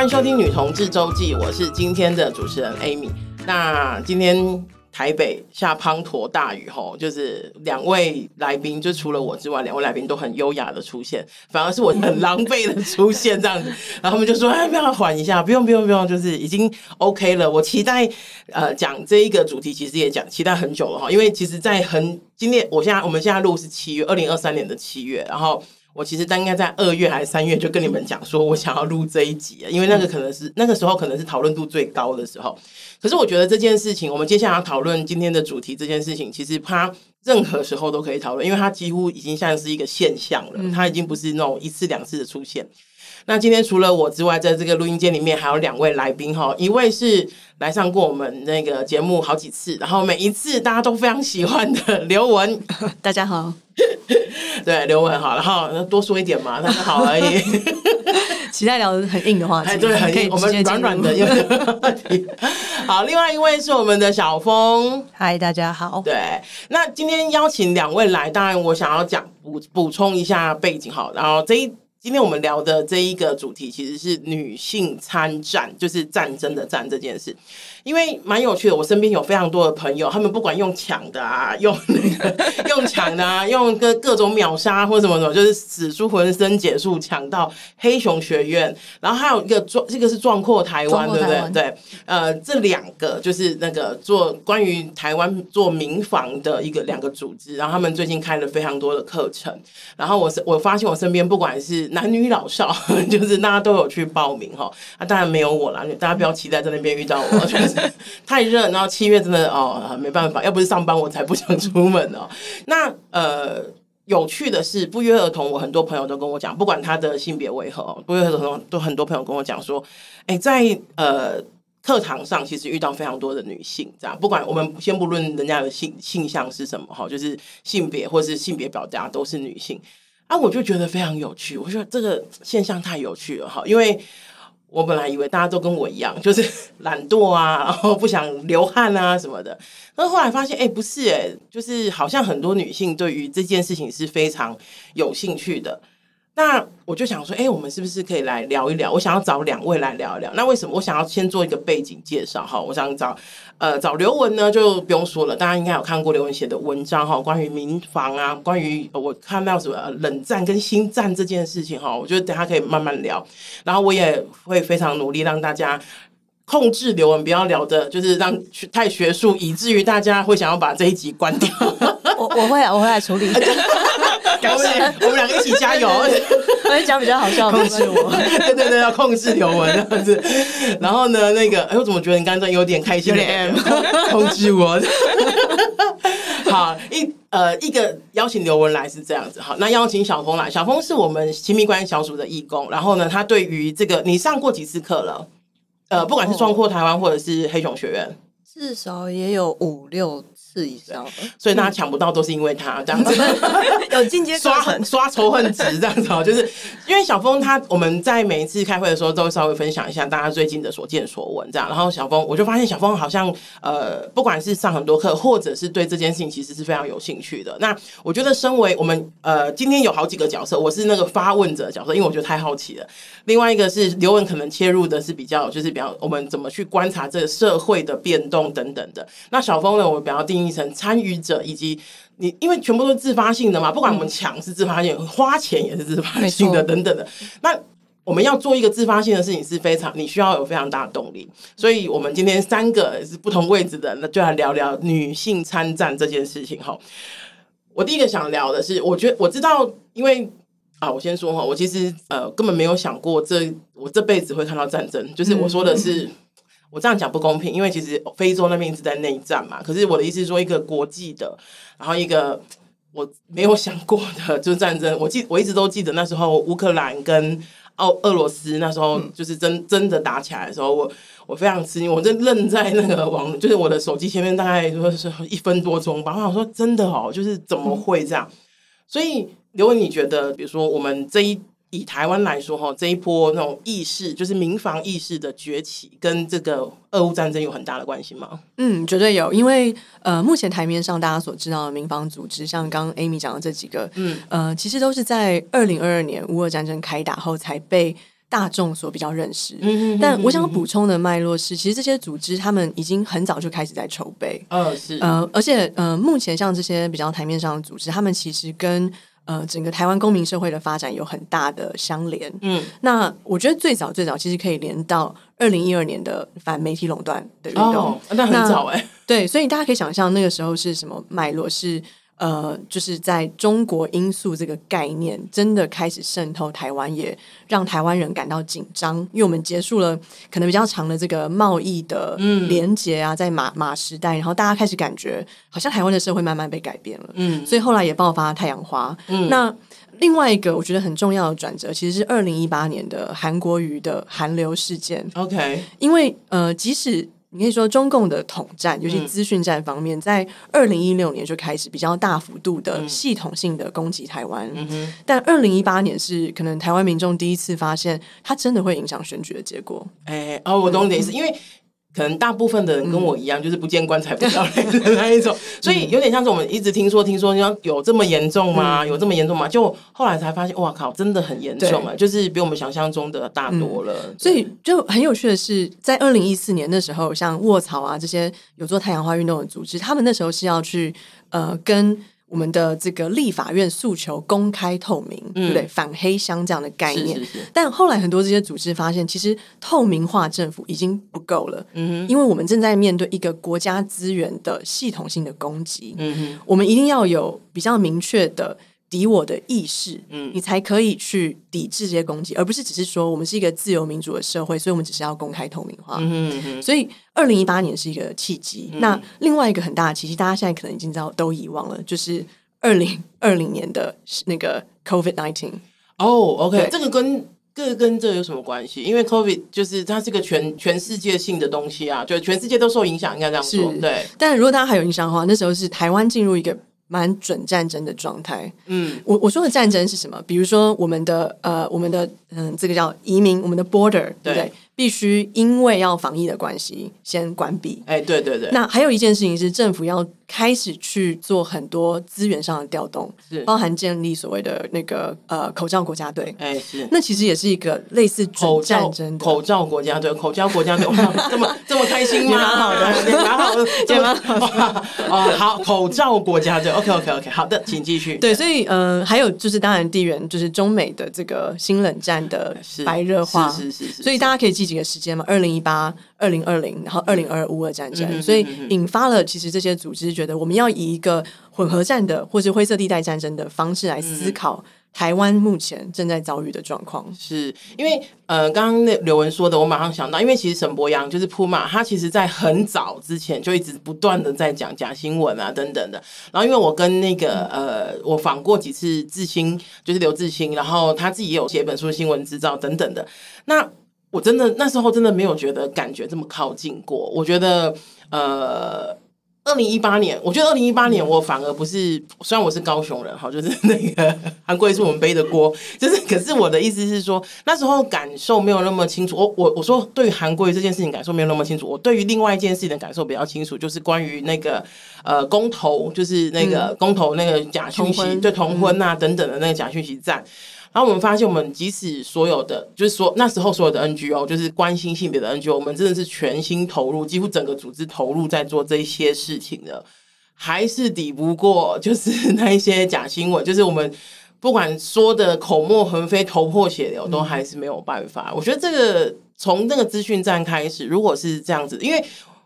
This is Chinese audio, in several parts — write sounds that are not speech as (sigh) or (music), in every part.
欢迎收听《女同志周记》，我是今天的主持人 Amy。那今天台北下滂沱大雨吼，就是两位来宾，就除了我之外，两位来宾都很优雅的出现，反而是我很狼狈的出现这样子。(laughs) 然后他们就说：“哎，不要缓一下，不用不用不用，就是已经 OK 了。”我期待呃讲这一个主题，其实也讲期待很久了哈，因为其实，在很今天，我现在我们现在录是七月二零二三年的七月，然后。我其实大概在二月还是三月就跟你们讲说，我想要录这一集，因为那个可能是那个时候可能是讨论度最高的时候。可是我觉得这件事情，我们接下来要讨论今天的主题这件事情，其实它任何时候都可以讨论，因为它几乎已经像是一个现象了，它已经不是那种一次两次的出现。那今天除了我之外，在这个录音间里面还有两位来宾哈，一位是来上过我们那个节目好几次，然后每一次大家都非常喜欢的刘雯，(laughs) 大家好，对，刘雯好，然后多说一点嘛，那就好而已。期待聊很硬的话题，对，很硬，我们软软的。好，另外一位是我们的小峰，嗨，大家好。对，那今天邀请两位来，当然我想要讲补补充一下背景好，然后这一。今天我们聊的这一个主题其实是女性参战，就是战争的战这件事。因为蛮有趣的，我身边有非常多的朋友，他们不管用抢的啊，用那个用抢的啊，用各各种秒杀或什么什么，就是使出浑身解数抢到黑熊学院，然后还有一个壮，这个是壮阔台湾，对不对？对，呃，这两个就是那个做关于台湾做民防的一个两个组织，然后他们最近开了非常多的课程，然后我是我发现我身边不管是男女老少，(laughs) 就是大家都有去报名哈，啊，当然没有我啦，大家不要期待在那边遇到我。(laughs) (laughs) 太热，然后七月真的哦，没办法，要不是上班我才不想出门哦。(laughs) 那呃，有趣的是，不约而同，我很多朋友都跟我讲，不管他的性别为何，不约而同都很多朋友跟我讲说，哎，在呃课堂上其实遇到非常多的女性，这样不管我们先不论人家的性性向是什么哈，就是性别或是性别表达都是女性啊，我就觉得非常有趣，我觉得这个现象太有趣了哈，因为。我本来以为大家都跟我一样，就是 (laughs) 懒惰啊，然后不想流汗啊什么的。但后来发现，哎，不是哎，就是好像很多女性对于这件事情是非常有兴趣的。那我就想说，哎，我们是不是可以来聊一聊？我想要找两位来聊一聊。那为什么我想要先做一个背景介绍？哈，我想找呃找刘文呢，就不用说了，大家应该有看过刘文写的文章哈，关于民房啊，关于我看到什么冷战跟新战这件事情哈，我觉得等下可以慢慢聊。然后我也会非常努力让大家控制刘文，不要聊的，就是让太学术，以至于大家会想要把这一集关掉。(laughs) 我我会我会来处理。(laughs) (laughs) (laughs) 感谢我们两个一起加油。(laughs) 我讲比较好笑，控制我。对对对，要控制刘文这样子。然后呢，那个，哎，我怎么觉得你刚刚有点开心？有点 (laughs) 控制我。好，一呃，一个邀请刘文来是这样子。好，那邀请小峰来。小峰是我们亲密关系小组的义工。然后呢，他对于这个，你上过几次课了？呃，不管是壮阔台湾或者是黑熊学院，至少也有五六。次以上，所以大家抢不到都是因为他这样子，(laughs) 有进阶刷刷仇恨值这样子哦，就是 (laughs) 因为小峰他我们在每一次开会的时候都会稍微分享一下大家最近的所见所闻这样，然后小峰我就发现小峰好像呃不管是上很多课或者是对这件事情其实是非常有兴趣的。那我觉得身为我们呃今天有好几个角色，我是那个发问者的角色，因为我觉得太好奇了。另外一个是刘文可能切入的是比较就是比较我们怎么去观察这个社会的变动等等的。那小峰呢，我比较定义成参与者以及你，因为全部都是自发性的嘛，不管我们抢是自发性，花钱也是自发性的等等的。那我们要做一个自发性的事情是非常，你需要有非常大的动力。所以，我们今天三个是不同位置的，那就来聊聊女性参战这件事情哈。我第一个想聊的是，我觉得我知道，因为啊，我先说哈，我其实呃根本没有想过这我这辈子会看到战争，就是我说的是。我这样讲不公平，因为其实非洲那边一直在内战嘛。可是我的意思是说，一个国际的，然后一个我没有想过的，就是战争。我记我一直都记得那时候乌克兰跟奥俄罗斯那时候就是真真的打起来的时候，我我非常吃惊，我就愣在那个网，就是我的手机前面，大概就是一分多钟吧。我想说，真的哦，就是怎么会这样？所以如果，你觉得，比如说我们这一。以台湾来说，哈，这一波那种意识，就是民防意识的崛起，跟这个俄乌战争有很大的关系吗？嗯，绝对有，因为呃，目前台面上大家所知道的民防组织，像刚刚 Amy 讲的这几个，嗯，呃，其实都是在二零二二年乌俄战争开打后才被大众所比较认识。嗯，但我想补充的脉络是，其实这些组织他们已经很早就开始在筹备。呃，是呃，而且呃，目前像这些比较台面上的组织，他们其实跟呃整个台湾公民社会的发展有很大的相连。嗯，那我觉得最早最早其实可以连到二零一二年的反媒体垄断的运动，哦，那很早哎、欸。对，所以大家可以想象那个时候是什么脉络是。呃，就是在中国因素这个概念真的开始渗透台湾，也让台湾人感到紧张，因为我们结束了可能比较长的这个贸易的连结啊，在马马时代，然后大家开始感觉好像台湾的社会慢慢被改变了，嗯，所以后来也爆发太阳花。嗯，那另外一个我觉得很重要的转折，其实是二零一八年的韩国瑜的韩流事件。OK，因为呃，即使你可以说，中共的统战，尤其资讯战方面，在二零一六年就开始比较大幅度的系统性的攻击台湾。嗯、但二零一八年是可能台湾民众第一次发现，它真的会影响选举的结果。哎，哦，我懂你的意思，因为。可能大部分的人跟我一样，嗯、就是不见棺材不掉泪的 (laughs) 那一种，所以有点像是我们一直听说，听说你要有这么严重吗？嗯、有这么严重吗？就后来才发现，哇靠，真的很严重啊！就是比我们想象中的大多了。嗯、所以就很有趣的是，在二零一四年的时候，像卧槽啊这些有做太阳花运动的组织，他们那时候是要去呃跟。我们的这个立法院诉求公开透明，嗯、对不对？反黑箱这样的概念，是是是，但后来很多这些组织发现，其实透明化政府已经不够了。因为我们正在面对一个国家资源的系统性的攻击。我们一定要有比较明确的。敌我的意识，嗯，你才可以去抵制这些攻击，而不是只是说我们是一个自由民主的社会，所以我们只是要公开透明化。嗯所以二零一八年是一个契机。嗯、那另外一个很大的契机，大家现在可能已经知道都遗忘了，就是二零二零年的那个 COVID nineteen。哦，OK，这个跟这个跟这个有什么关系？因为 COVID 就是它是个全全世界性的东西啊，就全世界都受影响，应该这样说。对，但如果大家还有印象的话，那时候是台湾进入一个。蛮准战争的状态。嗯，我我说的战争是什么？比如说我们的呃，我们的嗯，这个叫移民，我们的 border，对不对？对必须因为要防疫的关系先关闭。哎，对对对。那还有一件事情是，政府要开始去做很多资源上的调动，是包含建立所谓的那个呃口罩国家队。哎，是。那其实也是一个类似准战争的口罩国家队，口罩国家队，这么这么开心吗？蛮好的，蛮好的，(laughs) 蛮好的。哦，好，口罩国家队，OK OK OK，好的，请继续。对，所以呃，还有就是当然地缘，就是中美的这个新冷战的白热化，是是是。所以大家可以记。几个时间嘛？二零一八、二零二零，然后二零二乌俄战争，嗯、所以引发了其实这些组织觉得我们要以一个混合战的或是灰色地带战争的方式来思考台湾目前正在遭遇的状况。是因为呃，刚刚那刘文说的，我马上想到，因为其实沈博洋就是 Puma，他其实在很早之前就一直不断的在讲假新闻啊等等的。然后因为我跟那个呃，我访过几次志兴，就是刘志兴，然后他自己也有写本书《新闻制造》等等的。那我真的那时候真的没有觉得感觉这么靠近过。我觉得，呃，二零一八年，我觉得二零一八年我反而不是，虽然我是高雄人哈，就是那个韩国瑜是我们背的锅，就是可是我的意思是说，那时候感受没有那么清楚。我我我说对于韩国这件事情感受没有那么清楚，我对于另外一件事情的感受比较清楚，就是关于那个呃公投，就是那个公投那个假讯息，对同婚啊等等的那个假讯息战。然后我们发现，我们即使所有的，就是说那时候所有的 NGO，就是关心性别的 NGO，我们真的是全心投入，几乎整个组织投入在做这些事情的，还是抵不过就是那一些假新闻，就是我们不管说的口沫横飞、头破血流，都还是没有办法。我觉得这个从那个资讯站开始，如果是这样子，因为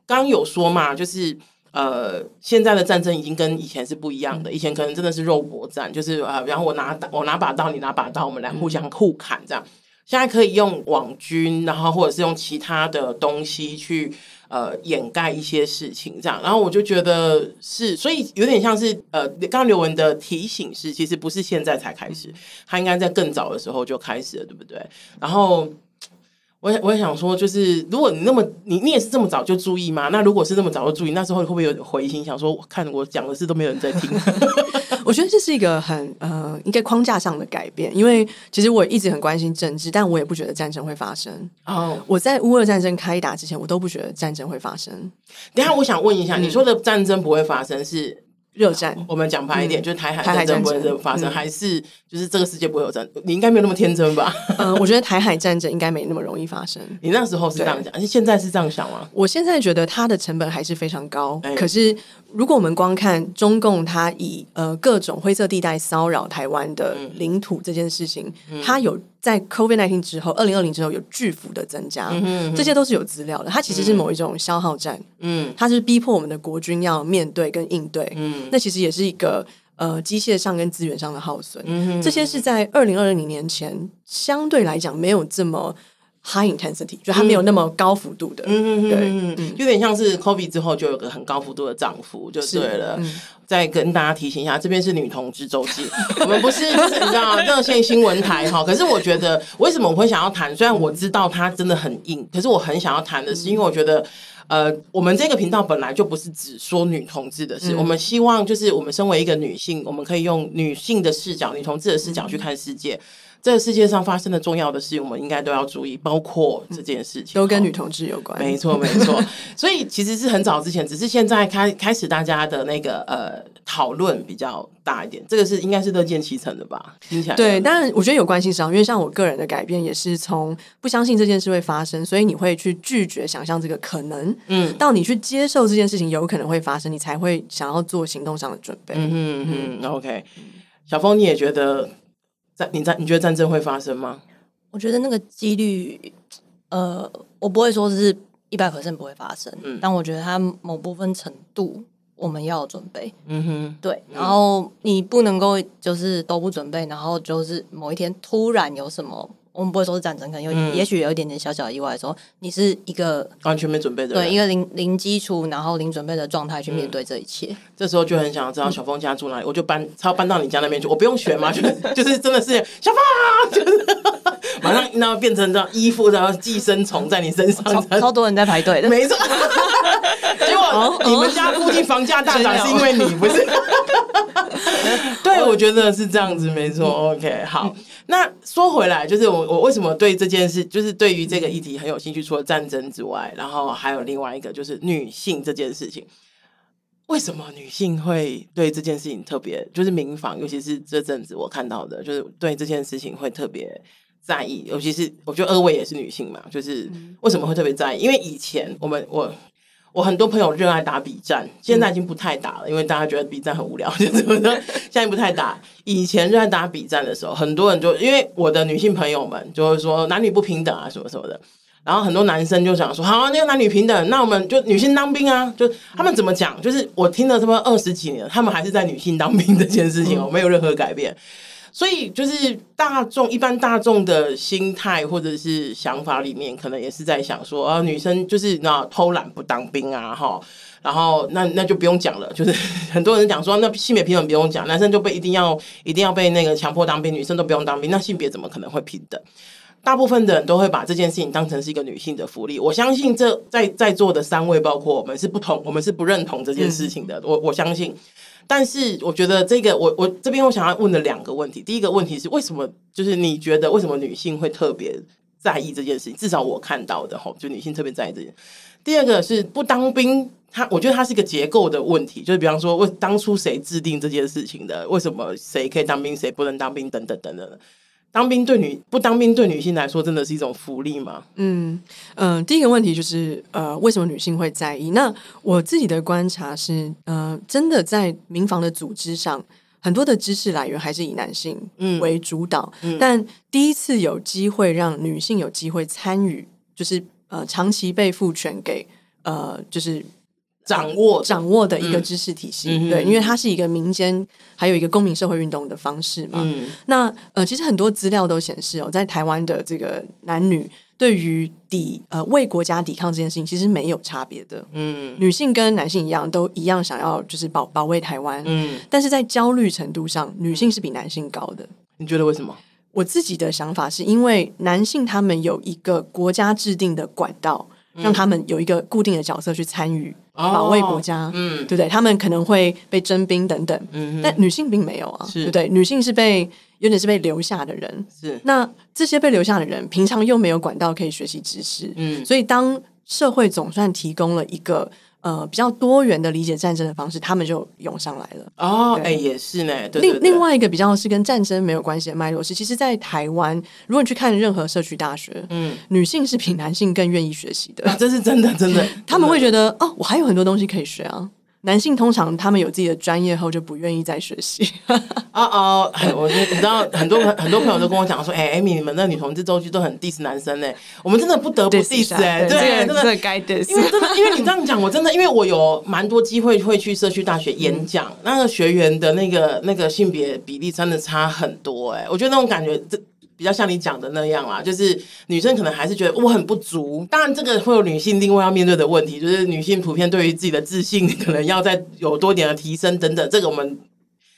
刚刚有说嘛，就是。呃，现在的战争已经跟以前是不一样的。以前可能真的是肉搏战，就是呃，然后我拿我拿把刀，你拿把刀，我们来互相互砍这样。现在可以用网军，然后或者是用其他的东西去呃掩盖一些事情这样。然后我就觉得是，所以有点像是呃，刚刚刘文的提醒是，其实不是现在才开始，他应该在更早的时候就开始了，对不对？然后。我我也想说，就是如果你那么你你也是这么早就注意吗？那如果是这么早就注意，那时候会不会有回心，想说我看我讲的事都没有人在听？(laughs) 我觉得这是一个很呃，应该框架上的改变。因为其实我一直很关心政治，但我也不觉得战争会发生。哦，我在乌俄战争开打之前，我都不觉得战争会发生。等一下，我想问一下，嗯、你说的战争不会发生是热战，我们讲白一点，嗯、就是台海战争不会发生，嗯、还是就是这个世界不会有战？你应该没有那么天真吧？嗯，(laughs) 我觉得台海战争应该没那么容易发生。(laughs) 你那时候是这样讲，而且现在是这样想吗？我现在觉得它的成本还是非常高。欸、可是如果我们光看中共它以呃各种灰色地带骚扰台湾的领土这件事情，嗯、它有在 COVID nineteen 之后，二零二零之后有巨幅的增加，嗯、哼哼。这些都是有资料的。它其实是某一种消耗战，嗯，它是逼迫我们的国军要面对跟应对，嗯，那其实也是一个呃机械上跟资源上的耗损，嗯、哼。这些是在二零二零年前相对来讲没有这么 high intensity，就它没有那么高幅度的，嗯嗯嗯对，有点像是 COVID 之后就有个很高幅度的涨幅，就对了。嗯、再跟大家提醒一下，这边是女同志周记，(laughs) 我们不是就是你知道热线新闻台哈。可是我觉得为什么我会想要谈？虽然我知道它真的很硬，可是我很想要谈的是，因为我觉得。呃，我们这个频道本来就不是只说女同志的事，嗯、我们希望就是我们身为一个女性，我们可以用女性的视角、女同志的视角去看世界。嗯、这个世界上发生的重要的事，我们应该都要注意，包括这件事情都跟女同志有关。没错，没错。所以其实是很早之前，只是现在开开始大家的那个呃讨论比较大一点。这个是应该是乐见其成的吧？听起来对，当然我觉得有关系上，因为像我个人的改变也是从不相信这件事会发生，所以你会去拒绝想象这个可能，嗯，到你去接受这件事情有可能会发生，你才会想要做行动上的准备。嗯嗯嗯，OK。小峰，你也觉得战？你战？你觉得战争会发生吗？我觉得那个几率，呃，我不会说是一百 percent 不会发生，嗯，但我觉得它某部分程度。我们要准备，嗯哼，对，然后你不能够就是都不准备，然后就是某一天突然有什么，我们不会说是战争，可能有，嗯、也许有一点点小小的意外的时候，你是一个完全没准备的，对，一个零零基础，然后零准备的状态去面对这一切。嗯、这时候就很想要知道小峰家住哪里，嗯、我就搬，他要搬到你家那边去，我不用选嘛，就就是真的是小峰，就 (laughs) 是马上然后变成这样衣服，然后寄生虫在你身上超，超多人在排队的，没错。(laughs) 结果你们家附近房价大涨是因为你不是？(laughs) 对，我觉得是这样子，没错。OK，好。那说回来，就是我我为什么对这件事，就是对于这个议题很有兴趣？除了战争之外，然后还有另外一个，就是女性这件事情。为什么女性会对这件事情特别？就是民防，尤其是这阵子我看到的，就是对这件事情会特别在意。尤其是我觉得二位也是女性嘛，就是为什么会特别在意？因为以前我们我。我很多朋友热爱打比战，现在已经不太打了，因为大家觉得比战很无聊，(laughs) 就怎么的，现在不太打。以前热爱打比战的时候，很多人就因为我的女性朋友们就会说男女不平等啊什么什么的，然后很多男生就想说好啊，那个男女平等，那我们就女性当兵啊，就他们怎么讲？就是我听了他们二十几年，他们还是在女性当兵这件事情哦，没有任何改变。所以，就是大众一般大众的心态或者是想法里面，可能也是在想说，啊，女生就是那偷懒不当兵啊，哈，然后那那就不用讲了，就是很多人讲说，那性别平等不用讲，男生就被一定要一定要被那个强迫当兵，女生都不用当兵，那性别怎么可能会平等？大部分的人都会把这件事情当成是一个女性的福利。我相信这在在座的三位，包括我们是不同，我们是不认同这件事情的。我我相信。但是我觉得这个，我我这边我想要问的两个问题，第一个问题是为什么？就是你觉得为什么女性会特别在意这件事情？至少我看到的吼，就女性特别在意这件。第二个是不当兵，它我觉得它是一个结构的问题，就是比方说，为当初谁制定这件事情的？为什么谁可以当兵，谁不能当兵？等等等等。当兵对女不当兵对女性来说真的是一种福利吗？嗯嗯、呃，第一个问题就是呃，为什么女性会在意？那我自己的观察是，呃，真的在民防的组织上，很多的知识来源还是以男性为主导。嗯嗯、但第一次有机会让女性有机会参与，就是呃，长期被赋权给呃，就是。掌握掌握的一个知识体系，嗯、对，因为它是一个民间还有一个公民社会运动的方式嘛。嗯、那呃，其实很多资料都显示哦，在台湾的这个男女对于抵呃为国家抵抗这件事情，其实没有差别的。嗯，女性跟男性一样，都一样想要就是保保卫台湾。嗯，但是在焦虑程度上，女性是比男性高的。你觉得为什么？我自己的想法是因为男性他们有一个国家制定的管道。让他们有一个固定的角色去参与保卫国家，哦、嗯，对不对？他们可能会被征兵等等，嗯，但女性并没有啊，是。对不对？女性是被有点是被留下的人，是。那这些被留下的人，平常又没有管道可以学习知识，嗯，所以当社会总算提供了一个呃比较多元的理解战争的方式，他们就涌上来了。哦，哎，也是呢。另另外一个比较是跟战争没有关系的脉络是，其实，在台湾，如果你去看任何社区大学，嗯，女性是比男性更愿意学习的。啊，这是真的，真的，(laughs) 他们会觉得哦，我还有很多东西可以学啊。男性通常他们有自己的专业后就不愿意再学习。(laughs) 哦哦，我你知道很多很多朋友都跟我讲说，哎，Amy，你们那女同志周期都很 diss 男生呢。我们真的不得不 diss 哎，对，真的该 diss。因为真的，因为你这样讲，我真的，因为我有蛮多机会会去社区大学演讲，那个学员的那个那个性别比例真的差很多哎，我觉得那种感觉这。比较像你讲的那样啦，就是女生可能还是觉得我很不足。当然，这个会有女性另外要面对的问题，就是女性普遍对于自己的自信可能要再有多点的提升等等。这个我们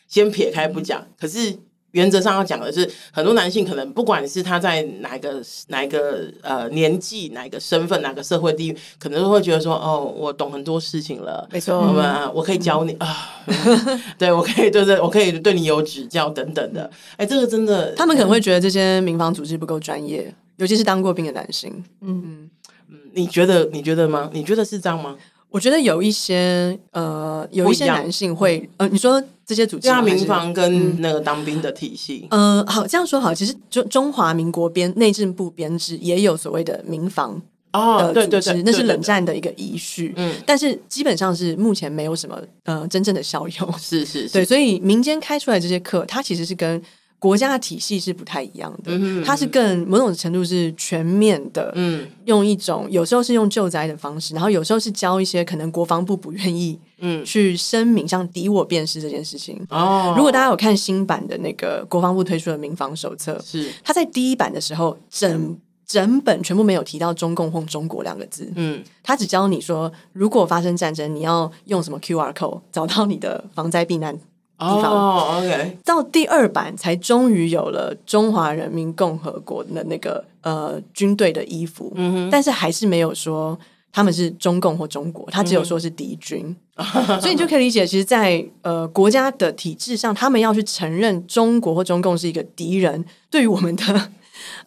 先撇开不讲。可是。原则上要讲的是，很多男性可能不管是他在哪个哪个呃年纪、哪个身份、哪个社会地域，可能都会觉得说：“哦，我懂很多事情了，没错，我我可以教你、嗯、(laughs) 啊，对我可以对对，我可以对你有指教等等的。”哎，这个真的，他们可能会觉得这些民防组织不够专业，尤其是当过兵的男性。嗯嗯嗯，你觉得你觉得吗？你觉得是这样吗？我觉得有一些呃，有一些男性会呃，你说这些组织，像民防跟那个当兵的体系，嗯、呃，好，这样说好，其实中中华民国编内政部编制也有所谓的民防哦，对对对，那是冷战的一个遗绪，嗯，但是基本上是目前没有什么呃真正的效用，是是是，对，所以民间开出来这些课，它其实是跟。国家的体系是不太一样的，嗯、它是更某种程度是全面的，嗯，用一种有时候是用救灾的方式，然后有时候是教一些可能国防部不愿意，嗯，去声明像敌我辨识这件事情。哦，如果大家有看新版的那个国防部推出的民防手册，是。他在第一版的时候，整整本全部没有提到中共或中国两个字，嗯，他只教你说，如果发生战争，你要用什么 QR code 找到你的防灾避难。哦、oh，OK，到第二版才终于有了中华人民共和国的那个呃军队的衣服，但是还是没有说他们是中共或中国，他只有说是敌军，嗯、所以你就可以理解，其实在，在呃国家的体制上，他们要去承认中国或中共是一个敌人，对于我们的。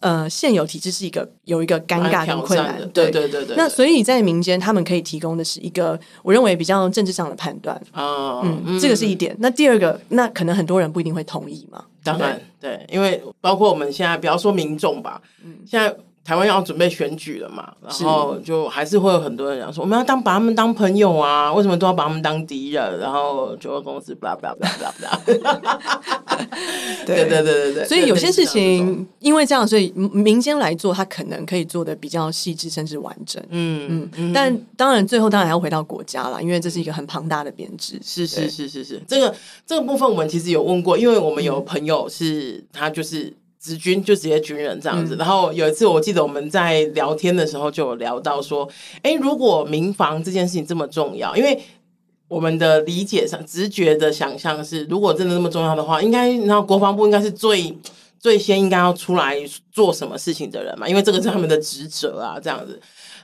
呃，现有体制是一个有一个尴尬跟困难，对对对对。那所以在民间，他们可以提供的是一个我认为比较政治上的判断嗯，嗯，这个是一点。那第二个，那可能很多人不一定会同意嘛。当然，对，对，因为包括我们现在，不要说民众吧，嗯，现在。台湾要准备选举了嘛，然后就还是会有很多人讲说，我们要当把他们当朋友啊，为什么都要把他们当敌人？然后就有公司不啦不啦不啦不啦，对对对对对。所以有些事情因为这样，所以民间来做，他可能可以做的比较细致甚至完整。嗯嗯。但当然最后当然要回到国家了，因为这是一个很庞大的编制。是是是是是，这个这个部分我们其实有问过，因为我们有朋友是他就是。职军就直接军人这样子，嗯、然后有一次我记得我们在聊天的时候就有聊到说，哎，如果民防这件事情这么重要，因为我们的理解上直觉的想象是，如果真的那么重要的话，应该然后国防部应该是最最先应该要出来做什么事情的人嘛，因为这个是他们的职责啊，这样子。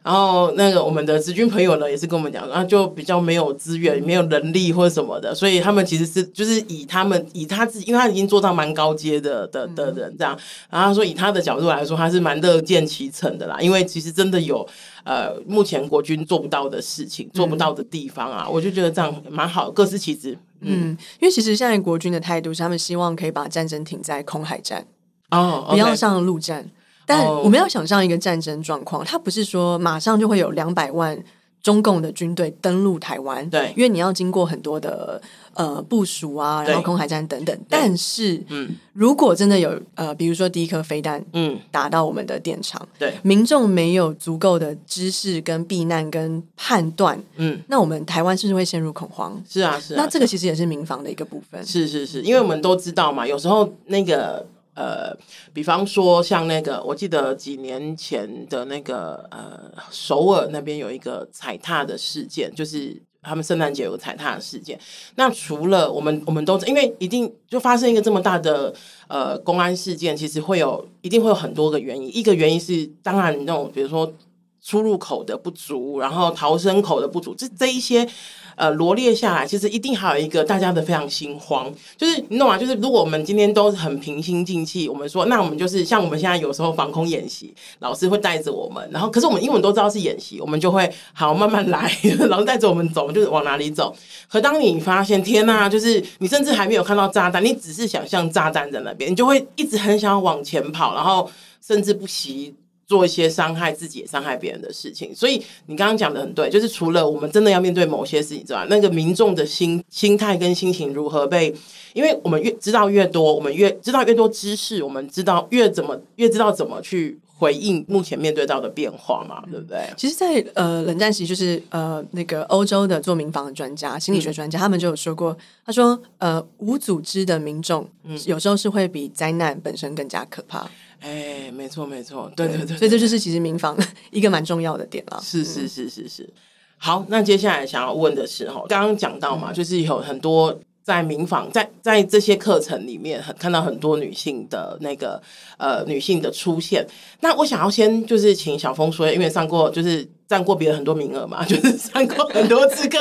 然后那个我们的职军朋友呢，也是跟我们讲，然后就比较没有资源、没有能力或者什么的，所以他们其实是就是以他们以他自己，因为他已经做到蛮高阶的的的人这样，然后他说以他的角度来说，他是蛮乐见其成的啦，因为其实真的有呃目前国军做不到的事情、做不到的地方啊，我就觉得这样蛮好，各司其职。嗯，因为其实现在国军的态度是，他们希望可以把战争停在空海战哦，不要上陆战。但我们要想象一个战争状况，它不是说马上就会有两百万中共的军队登陆台湾，对，因为你要经过很多的呃部署啊，然后空海战等等。但是，嗯，如果真的有呃，比如说第一颗飞弹，嗯，打到我们的电厂，对，民众没有足够的知识跟避难跟判断，嗯，那我们台湾是不是会陷入恐慌？是啊，是啊。那这个其实也是民防的一个部分。是是是，因为我们都知道嘛，有时候那个。呃，比方说像那个，我记得几年前的那个呃，首尔那边有一个踩踏的事件，就是他们圣诞节有踩踏的事件。那除了我们，我们都因为一定就发生一个这么大的呃公安事件，其实会有一定会有很多个原因。一个原因是当然那种比如说出入口的不足，然后逃生口的不足，这这一些。呃，罗列下来，其实一定还有一个大家的非常心慌，就是你懂吗？就是如果我们今天都很平心静气，我们说，那我们就是像我们现在有时候防空演习，老师会带着我们，然后可是我们英文都知道是演习，我们就会好慢慢来，老师带着我们走，就是往哪里走。可当你发现天呐，就是你甚至还没有看到炸弹，你只是想象炸弹在那边，你就会一直很想要往前跑，然后甚至不惜。做一些伤害自己也伤害别人的事情，所以你刚刚讲的很对，就是除了我们真的要面对某些事情之外，那个民众的心心态跟心情如何被，因为我们越知道越多，我们越知道越多知识，我们知道越怎么越知道怎么去回应目前面对到的变化嘛，对不对？其实在，在呃冷战时，就是呃那个欧洲的做民防的专家、心理学专家，嗯、他们就有说过，他说呃无组织的民众，嗯有时候是会比灾难本身更加可怕。哎，没错没错，对对对，对，所以这就是其实民房 (laughs) 一个蛮重要的点了。是是是是是。好，那接下来想要问的是哈，刚刚讲到嘛，就是有很多在民房在在这些课程里面，很看到很多女性的那个呃女性的出现。那我想要先就是请小峰说，因为上过就是占过别人很多名额嘛，(laughs) 就是上过很多次课，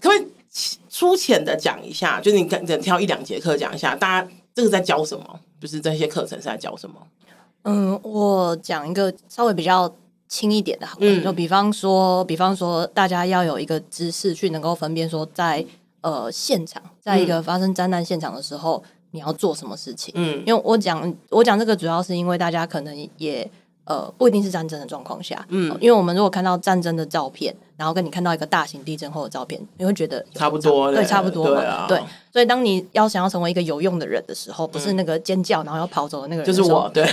可不可以粗浅的讲一下？就是你可能挑一两节课讲一下，大家这个在教什么？就是这些课程是在教什么？嗯，我讲一个稍微比较轻一点的，好，就比方说，比方说，大家要有一个知识去能够分辨说在，在呃现场，在一个发生灾难现场的时候，你要做什么事情。嗯，因为我讲我讲这个主要是因为大家可能也。呃，不一定是战争的状况下，嗯，因为我们如果看到战争的照片，然后跟你看到一个大型地震后的照片，你会觉得差不多，对，差不多，对啊，对。所以当你要想要成为一个有用的人的时候，不是那个尖叫然后要跑走的那个人，就是我，对，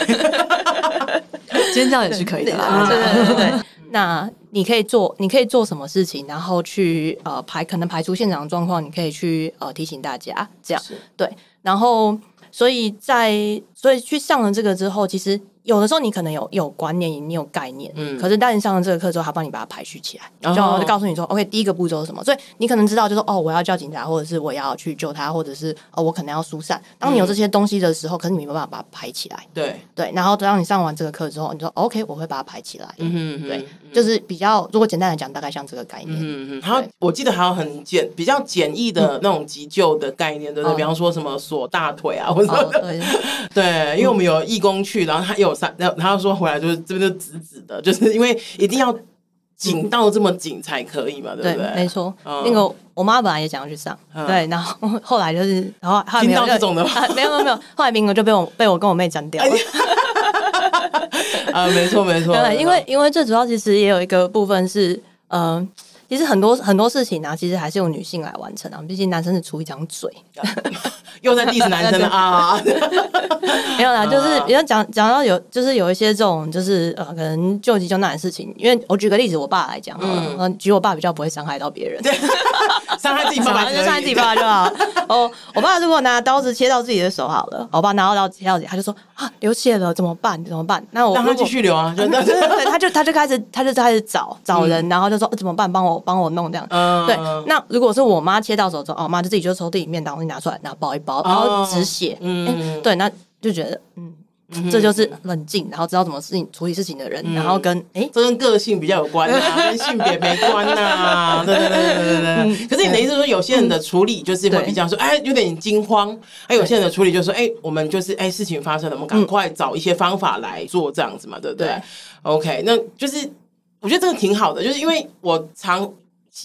(laughs) 尖叫也是可以的，对对对对。(laughs) 那你可以做，你可以做什么事情，然后去呃排可能排除现场的状况，你可以去呃提醒大家这样，对。然后，所以在所以去上了这个之后，其实。有的时候你可能有有观念，你有概念，嗯，可是当你上了这个课之后，他帮你把它排序起来，就告诉你说，OK，第一个步骤是什么？所以你可能知道，就是哦，我要叫警察，或者是我要去救他，或者是哦，我可能要疏散。当你有这些东西的时候，可是你没办法把它排起来，对对。然后当你上完这个课之后，你说 OK，我会把它排起来，嗯哼，对，就是比较如果简单来讲，大概像这个概念，嗯嗯。然后我记得还有很简比较简易的那种急救的概念，对不对？比方说什么锁大腿啊，或者对 (laughs) 对，因为我们有义工去，然后他有。然后他说回来就是这边就直直的，就是因为一定要紧到这么紧才可以嘛，对不对？没错。那个我妈本来也想要去上，对，然后 (laughs) 后来就是，然后听到这种的，没有没有没有，后来名额就被我被我跟我妹占掉了。(laughs) 啊，没错没错。(laughs) 对，因为因为最主要其实也有一个部分是，嗯。其实很多很多事情呢、啊，其实还是用女性来完成啊。毕竟男生是出一张嘴，(laughs) 又在 diss 男生 (laughs) 啊。(laughs) 没有啦，就是比如讲讲到有，就是有一些这种，就是呃，可能救急救难的事情。因为我举个例子，我爸来讲，嗯，举我爸比较不会伤害到别人，伤害自己爸爸就伤害自己爸爸就好。哦，我爸如果拿刀子切到自己的手好了，我爸拿到刀子切到自己，他就说啊，流血了，怎么办？怎么办？那我让他继续流啊。对对对，他就他就开始他就开始找找人，然后就说怎么办？帮我。帮我弄这样，嗯、对。那如果是我妈切到手之后，哦，妈就自己就抽屉里面把东西拿出来，然后包一包，然后止血。嗯、欸，对，那就觉得，嗯，嗯。这就是冷静，然后知道怎么事情处理事情的人，嗯、然后跟哎，欸、这跟个性比较有关啊，(laughs) 跟性别没关呐。对对对对对对。嗯、可是你的意思是说，有些人的处理就是会比较说，哎、有点惊慌；还有些人的处理就是说，哎、欸，我们就是哎、欸，事情发生了，我们赶快找一些方法来做这样子嘛，对不对，对？OK，那就是我觉得这个挺好的，就是因为我常。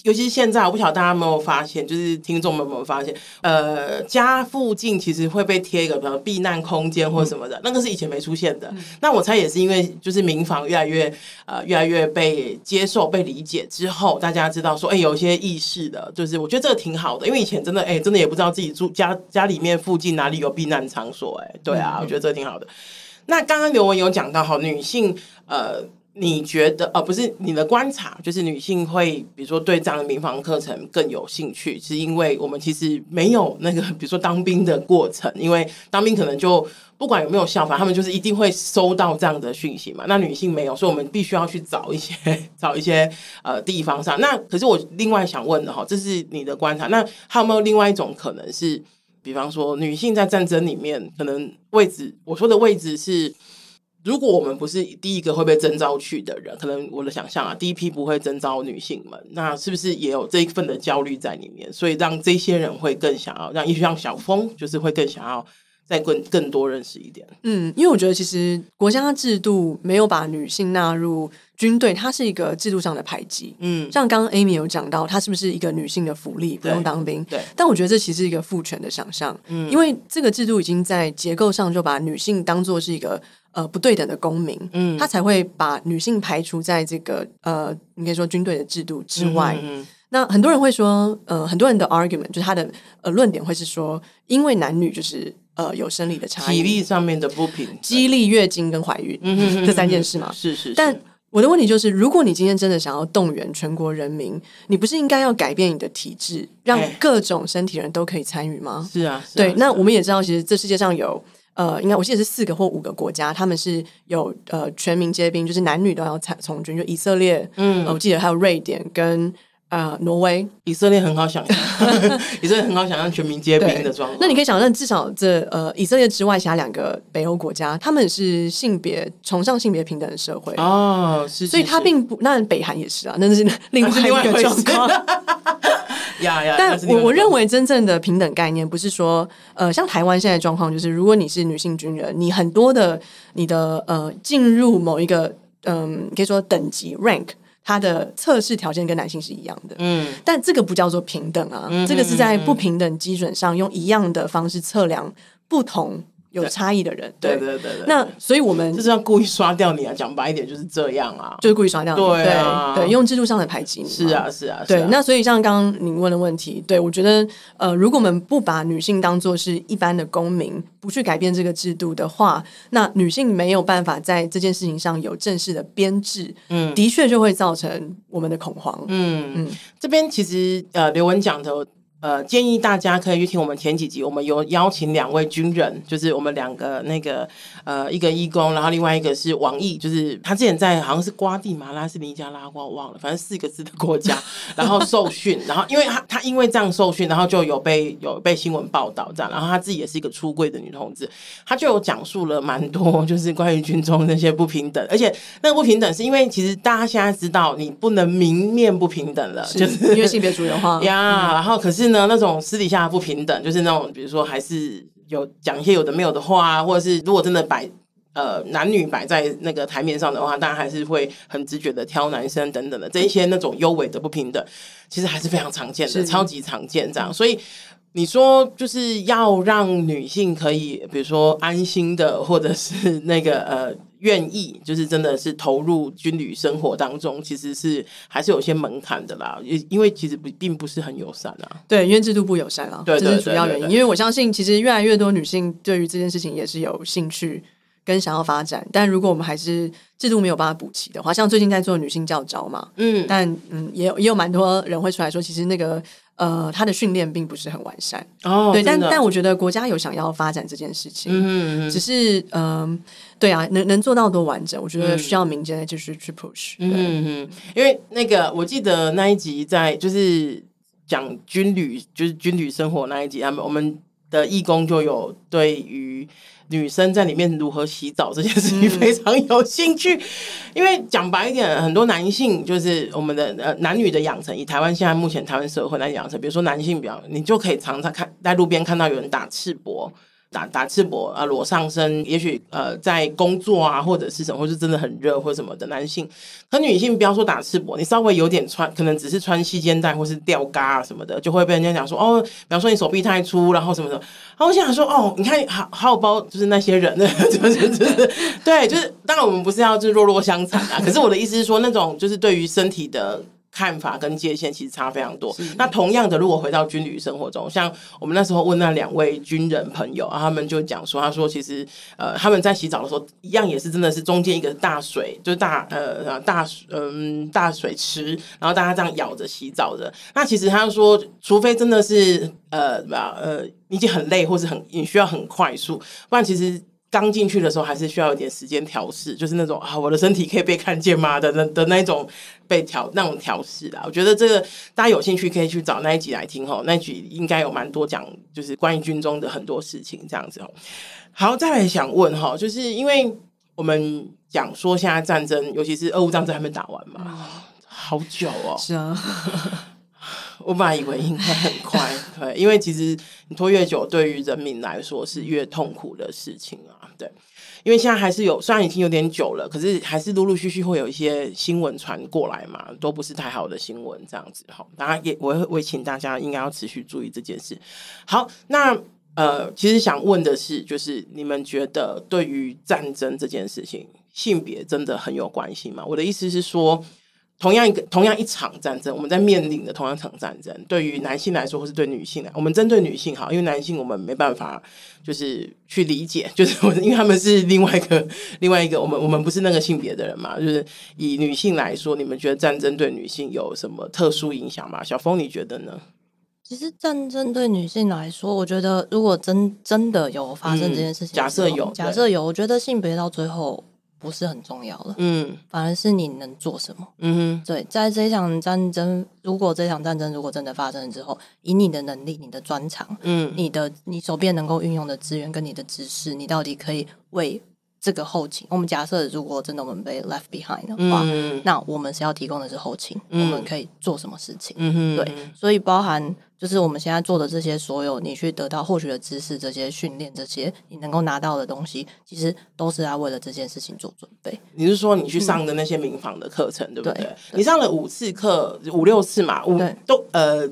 尤其是现在，我不晓得大家有没有发现，就是听众们有没有发现，呃，家附近其实会被贴一个，比如避难空间或什么的，嗯、那个是以前没出现的。嗯、那我猜也是因为，就是民房越来越呃越来越被接受、被理解之后，大家知道说，哎、欸，有一些意识的，就是我觉得这个挺好的，因为以前真的，哎、欸，真的也不知道自己住家家里面附近哪里有避难场所、欸，哎，对啊，嗯、我觉得这个挺好的。那刚刚刘文有讲到，哈，女性，呃。你觉得，呃，不是你的观察，就是女性会，比如说对这样的民防课程更有兴趣，是因为我们其实没有那个，(laughs) 比如说当兵的过程，因为当兵可能就不管有没有效，法他们就是一定会收到这样的讯息嘛。那女性没有，所以我们必须要去找一些 (laughs) 找一些呃地方上。那可是我另外想问的哈，这是你的观察，那还有没有另外一种可能是，比方说女性在战争里面可能位置，我说的位置是。如果我们不是第一个会被征召去的人，可能我的想象啊，第一批不会征召女性们，那是不是也有这一份的焦虑在里面？所以让这些人会更想要，让也许像小峰，就是会更想要再更更多认识一点。嗯，因为我觉得其实国家制度没有把女性纳入军队，它是一个制度上的排挤。嗯，像刚刚 Amy 有讲到，她是不是一个女性的福利，不用当兵？对。但我觉得这其实是一个父权的想象。嗯，因为这个制度已经在结构上就把女性当做是一个。呃，不对等的公民，嗯，他才会把女性排除在这个呃，你可以说军队的制度之外。嗯嗯、那很多人会说，呃，很多人的 argument 就是他的呃论点会是说，因为男女就是呃有生理的差异，体力上面的不平，激励、月经跟怀孕、嗯、这三件事嘛。是，是是。但我的问题就是，如果你今天真的想要动员全国人民，你不是应该要改变你的体制，让各种身体人都可以参与吗？是啊。是啊对。那我们也知道，其实这世界上有。呃，应该我记得是四个或五个国家，他们是有呃全民皆兵，就是男女都要参从军。就以色列，嗯、呃，我记得还有瑞典跟呃挪威。以色列很好想象，(laughs) 以色列很好想象全民皆兵的状况。那你可以想象，至少这呃以色列之外，其他两个北欧国家，他们是性别崇尚性别平等的社会哦，是，是，是，所以他并不，那北韩也是啊，那是另外一个状况。(laughs) 呀呀！但我我认为真正的平等概念不是说，呃，像台湾现在状况，就是如果你是女性军人，你很多的你的呃进入某一个嗯、呃，可以说等级 rank，它的测试条件跟男性是一样的。嗯，但这个不叫做平等啊，这个是在不平等基准上用一样的方式测量不同。有差异的人，对对对对，那所以我们就是要故意刷掉你啊！讲白一点就是这样啊，就是故意刷掉你，对啊，对，用制度上的排挤你，是啊是啊，对。那所以像刚刚您问的问题，对我觉得，呃，如果我们不把女性当做是一般的公民，不去改变这个制度的话，那女性没有办法在这件事情上有正式的编制，嗯，的确就会造成我们的恐慌，嗯嗯。这边其实呃，刘文讲的。呃，建议大家可以去听我们前几集，我们有邀请两位军人，就是我们两个那个呃，一个义工，然后另外一个是王毅，就是他之前在好像是瓜地马拉是尼加拉瓜，我忘了，反正四个字的国家，(laughs) 然后受训，然后因为他他因为这样受训，然后就有被有被新闻报道这样，然后他自己也是一个出柜的女同志，他就有讲述了蛮多，就是关于军中那些不平等，而且那个不平等是因为其实大家现在知道你不能明面不平等了，是就是因为性别主流化 (laughs) 呀，然后可是。呢，那种私底下不平等，就是那种，比如说，还是有讲一些有的没有的话，或者是如果真的摆呃男女摆在那个台面上的话，大家还是会很直觉的挑男生等等的这一些那种优美的不平等，其实还是非常常见的，超级常见这样。所以你说就是要让女性可以，比如说安心的，或者是那个呃。愿意就是真的是投入军旅生活当中，其实是还是有些门槛的啦。因因为其实不并不是很友善啊。对，因为制度不友善啊，这是主要原因。因为我相信，其实越来越多女性对于这件事情也是有兴趣跟想要发展。但如果我们还是制度没有办法补齐的话，像最近在做女性教招嘛，嗯，但嗯，也有也有蛮多人会出来说，其实那个。呃，他的训练并不是很完善哦，对，但但我觉得国家有想要发展这件事情，嗯嗯，只是嗯、呃，对啊，能能做到多完整，我觉得需要民间继续去 push，嗯嗯，因为那个我记得那一集在就是讲军旅，就是军旅生活那一集，他们我们的义工就有对于。女生在里面如何洗澡这件事情非常有兴趣，嗯、因为讲白一点，很多男性就是我们的呃男女的养成，以台湾现在目前台湾社会来养成，比如说男性比较，你就可以常常看在路边看到有人打赤膊。打打赤膊啊，裸上身，也许呃在工作啊，或者是什么，或是真的很热或什么的男性，和女性不要说打赤膊，你稍微有点穿，可能只是穿细肩带或是吊嘎啊什么的，就会被人家讲说哦，比方说你手臂太粗，然后什么的。然后我想说哦，你看好好包就是那些人，(laughs) 就是对，就是当然我们不是要就是弱弱相残啊，可是我的意思是说，那种就是对于身体的。看法跟界限其实差非常多。那同样的，如果回到军旅生活中，像我们那时候问那两位军人朋友，他们就讲说，他说其实呃他们在洗澡的时候，一样也是真的是中间一个大水，就是大呃大嗯、呃、大水池，然后大家这样舀着洗澡的。那其实他说，除非真的是呃呃已经很累，或是很你需要很快速，不然其实。刚进去的时候还是需要一点时间调试，就是那种啊，我的身体可以被看见吗的那的那种被调那种调试啦。我觉得这个大家有兴趣可以去找那一集来听哦，那一集应该有蛮多讲，就是关于军中的很多事情这样子哦。好，再来想问哈，就是因为我们讲说现在战争，尤其是俄乌战争还没打完嘛，嗯、好久哦。是啊，(laughs) 我本来以为应该很快，对，因为其实你拖越久，对于人民来说是越痛苦的事情啊，对。因为现在还是有，虽然已经有点久了，可是还是陆陆续续会有一些新闻传过来嘛，都不是太好的新闻，这样子哈。当然也我会，我会请大家应该要持续注意这件事。好，那呃，其实想问的是，就是你们觉得对于战争这件事情，性别真的很有关系吗？我的意思是说。同样一个同样一场战争，我们在面临的同样一场战争，对于男性来说，或是对女性来，我们针对女性好，因为男性我们没办法就是去理解，(laughs) 就是我因为他们是另外一个另外一个，我们我们不是那个性别的人嘛，就是以女性来说，你们觉得战争对女性有什么特殊影响吗？小峰，你觉得呢？其实战争对女性来说，我觉得如果真真的有发生这件事情，嗯，假设有，假设有，我觉得性别到最后。不是很重要了，嗯，反而是你能做什么，嗯哼，对，在这场战争，如果这场战争如果真的发生了之后，以你的能力、你的专长，嗯，你的你手边能够运用的资源跟你的知识，你到底可以为这个后勤？我们假设如果真的我们被 left behind 的话，嗯，那我们是要提供的是后勤，嗯，我们可以做什么事情？嗯，对，所以包含。就是我们现在做的这些所有，你去得到获取的知识，这些训练，这些你能够拿到的东西，其实都是要为了这件事情做准备。你是说你去上的那些民防的课程，嗯、对不对，对？你上了五次课，五六次嘛，五都呃，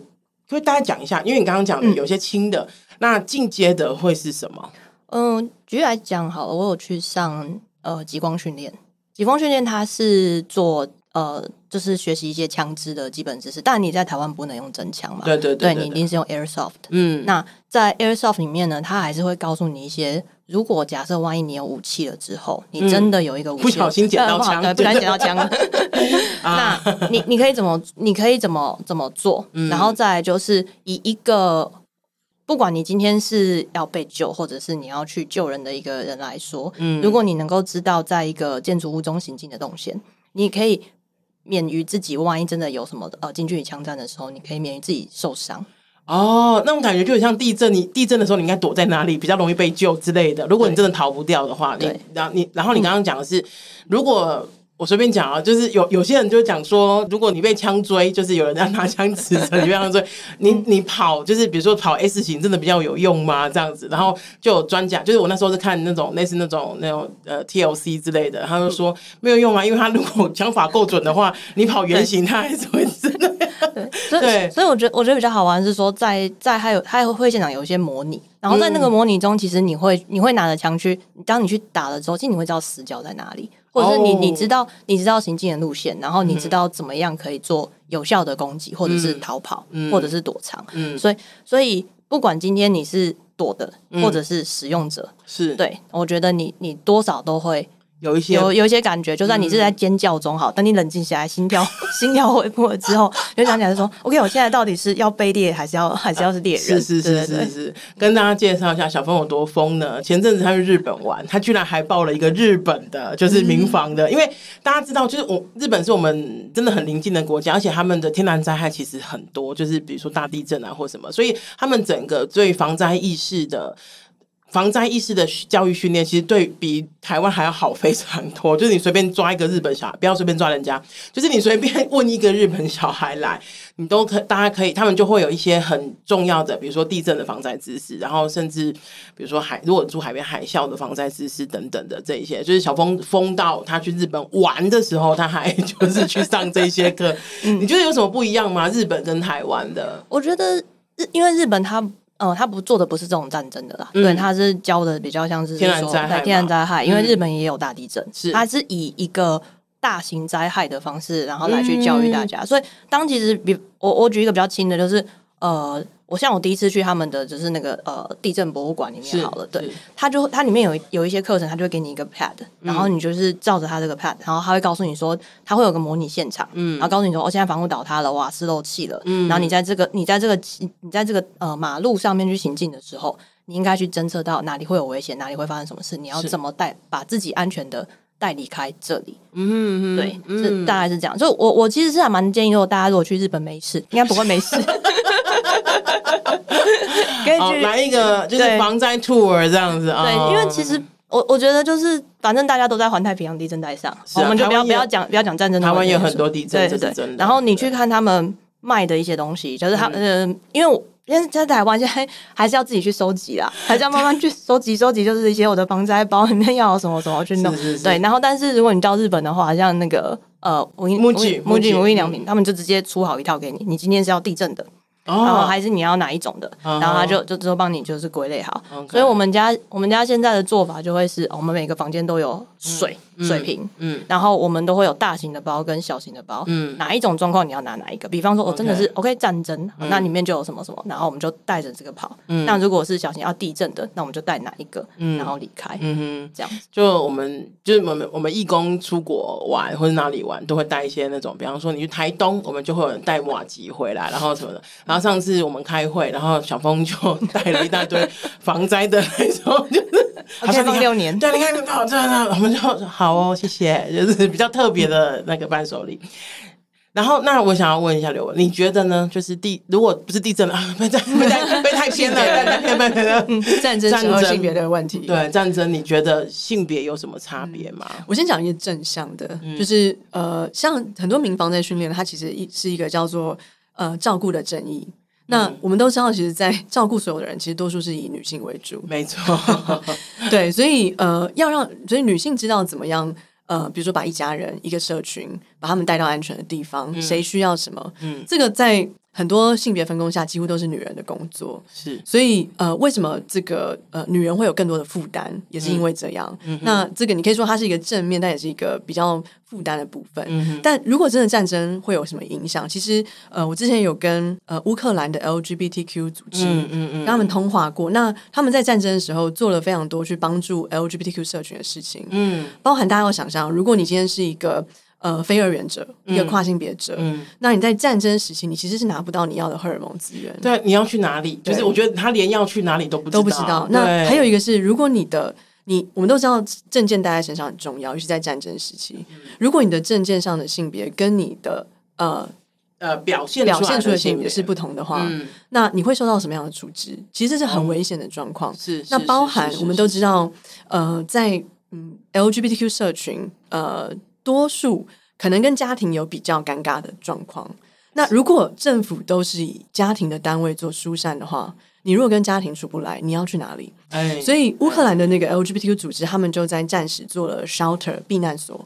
可以大家讲一下，因为你刚刚讲的有些轻的，嗯、那进阶的会是什么？嗯，举例来讲好了，我有去上呃极光训练，极光训练它是做。呃，就是学习一些枪支的基本知识，但你在台湾不能用真枪嘛？对对对，你一定是用 airsoft。嗯，那在 airsoft 里面呢，它还是会告诉你一些，如果假设万一你有武器了之后，你真的有一个武器，不小心捡到枪，(laughs) 对，不小心捡到枪，(laughs) 那你你可以怎么，你可以怎么怎么做？嗯，然后再来就是以一个。不管你今天是要被救，或者是你要去救人的一个人来说，嗯，如果你能够知道在一个建筑物中行进的动线，你可以免于自己万一真的有什么呃近距离枪战的时候，你可以免于自己受伤。哦，那种感觉就很像地震，你地震的时候你应该躲在哪里比较容易被救之类的。如果你真的逃不掉的话，你然后你然后你刚刚讲的是、嗯、如果。我随便讲啊，就是有有些人就讲说，如果你被枪追，就是有人在拿枪指着你被枪追，你你跑，就是比如说跑 S 型，真的比较有用吗？这样子，然后就有专家，就是我那时候是看那种类似那种那种呃 TLC 之类的，他就说没有用啊，因为他如果枪法够准的话，你跑圆形他还是会真的。对，所以所以我觉得我觉得比较好玩是说在，在在还有还有会现场有一些模拟。然后在那个模拟中，其实你会你会拿着枪去，当你去打了之后，其实你会知道死角在哪里，或者是你你知道你知道行进的路线，然后你知道怎么样可以做有效的攻击，或者是逃跑，或者是躲藏。嗯，所以所以不管今天你是躲的，或者是使用者，是。对，我觉得你你多少都会。有一些有有一些感觉，就算你是在尖叫中，好，等你冷静下来，心跳 (laughs) 心跳恢复了之后，就想起来说，(laughs) OK，我现在到底是要被猎，还是要还是要是猎人？是是是是是，跟大家介绍一下小峰有多疯呢？前阵子他去日本玩，他居然还报了一个日本的，就是民房的，嗯、因为大家知道，就是我日本是我们真的很邻近的国家，而且他们的天然灾害其实很多，就是比如说大地震啊或什么，所以他们整个对防灾意识的。防灾意识的教育训练，其实对比台湾还要好非常多。就是你随便抓一个日本小孩，不要随便抓人家，就是你随便问一个日本小孩来，你都可，大家可以，他们就会有一些很重要的，比如说地震的防灾知识，然后甚至比如说海，如果住海边海啸的防灾知识等等的这一些，就是小峰峰到他去日本玩的时候，他还就是去上这些课。你觉得有什么不一样吗？日本跟台湾的？我觉得日，因为日本他。呃，他不做的不是这种战争的啦，嗯、对，他是教的比较像是说天然灾害，天然灾害，因为日本也有大地震，是、嗯，他是以一个大型灾害的方式，然后来去教育大家，嗯、所以当其实比我我举一个比较轻的，就是呃。我像我第一次去他们的就是那个呃地震博物馆里面好了，对，他就它里面有有一些课程，他就会给你一个 pad，然后你就是照着他这个 pad，然后他会告诉你说，他会有个模拟现场，嗯，然后告诉你说，哦，现在房屋倒塌了，瓦斯漏气了，嗯，然后你在这个你在这个你在这个呃马路上面去行进的时候，你应该去侦测到哪里会有危险，哪里会发生什么事，你要怎么带把自己安全的带离开这里，嗯嗯，对，是大概是这样。就我我其实是还蛮建议，如果大家如果去日本没事，(laughs) 应该不会没事。好，来一个就是防灾 tour 这样子啊。对，因为其实我我觉得就是，反正大家都在环太平洋地震带上，我们就不要不要讲不要讲战争。台湾有很多地震，对对对。然后你去看他们卖的一些东西，就是他呃，因为我因为在台湾现在还是要自己去收集啦，还是要慢慢去收集收集，就是一些我的防灾包里面要有什么什么去弄。对，然后但是如果你到日本的话，像那个呃，无印、无印、无印无印良品，他们就直接出好一套给你，你今天是要地震的。然后还是你要哪一种的，然后他就就之后帮你就是归类好。所以我们家我们家现在的做法就会是，我们每个房间都有水水瓶，嗯，然后我们都会有大型的包跟小型的包，嗯，哪一种状况你要拿哪一个？比方说，我真的是 OK 战争，那里面就有什么什么，然后我们就带着这个跑。那如果是小型要地震的，那我们就带哪一个，然后离开。嗯哼，这样子。就我们就是我们我们义工出国玩或者哪里玩，都会带一些那种，比方说你去台东，我们就会有人带瓦吉回来，然后什么的。然后上次我们开会，然后小峰就带了一大堆防灾的那种，就是好像放六年。对，你看，你跑，这样，我们就好哦，谢谢，(laughs) 就是比较特别的那个伴手礼。然后，那我想要问一下刘文，你觉得呢？就是地，如果不是地震了，(laughs) 被太被太被太偏了，(laughs) 战争时候性别的问题，对战争，你觉得性别有什么差别吗？我先讲一个正向的，就是呃，像很多民防在训练，它其实一是一个叫做。呃，照顾的正义。那我们都知道，其实，在照顾所有的人，其实多数是以女性为主。没错，(laughs) 对，所以呃，要让所以女性知道怎么样，呃，比如说把一家人、一个社群，把他们带到安全的地方，嗯、谁需要什么，嗯，这个在。很多性别分工下，几乎都是女人的工作。是，所以呃，为什么这个呃，女人会有更多的负担，也是因为这样。嗯、那这个你可以说它是一个正面，但也是一个比较负担的部分。嗯、但如果真的战争会有什么影响？其实呃，我之前有跟呃乌克兰的 LGBTQ 组织，嗯嗯嗯，跟他们通话过。那他们在战争的时候做了非常多去帮助 LGBTQ 社群的事情。嗯，包含大家要想象，如果你今天是一个。呃，非二元者，一个跨性别者，嗯，那你在战争时期，你其实是拿不到你要的荷尔蒙资源。对，你要去哪里？就是我觉得他连要去哪里都不知道。都不知道。那还有一个是，如果你的你，我们都知道证件带在身上很重要，尤其在战争时期。如果你的证件上的性别跟你的呃呃表现表现出的性别是不同的话，那你会受到什么样的处置？其实这是很危险的状况。是，那包含我们都知道，呃，在嗯 LGBTQ 社群，呃。多数可能跟家庭有比较尴尬的状况。那如果政府都是以家庭的单位做疏散的话，你如果跟家庭出不来，你要去哪里？哎，所以乌克兰的那个 LGBTQ 组织，他们就在暂时做了 shelter 避难所，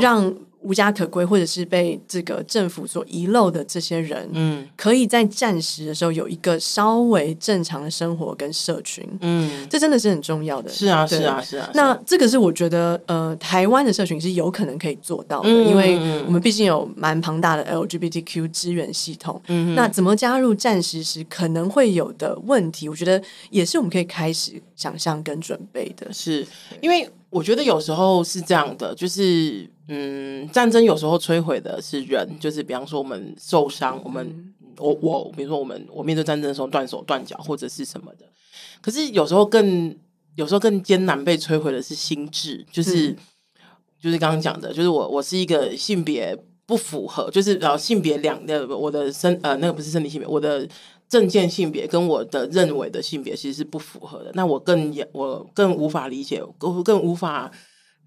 让。无家可归，或者是被这个政府所遗漏的这些人，嗯，可以在战时的时候有一个稍微正常的生活跟社群，嗯，这真的是很重要的。是啊，是啊，是啊。那这个是我觉得，呃，台湾的社群是有可能可以做到的，因为我们毕竟有蛮庞大的 LGBTQ 资源系统。嗯，那怎么加入战时时可能会有的问题，我觉得也是我们可以开始想象跟准备的。是因为我觉得有时候是这样的，就是。嗯，战争有时候摧毁的是人，就是比方说我们受伤，我们我我，比如说我们我面对战争的时候断手断脚或者是什么的。可是有时候更有时候更艰难被摧毁的是心智，就是、嗯、就是刚刚讲的，就是我我是一个性别不符合，就是然后性别两的我的身呃那个不是生理性别，我的证件性别跟我的认为的性别其实是不符合的。那我更也我更无法理解，更更无法。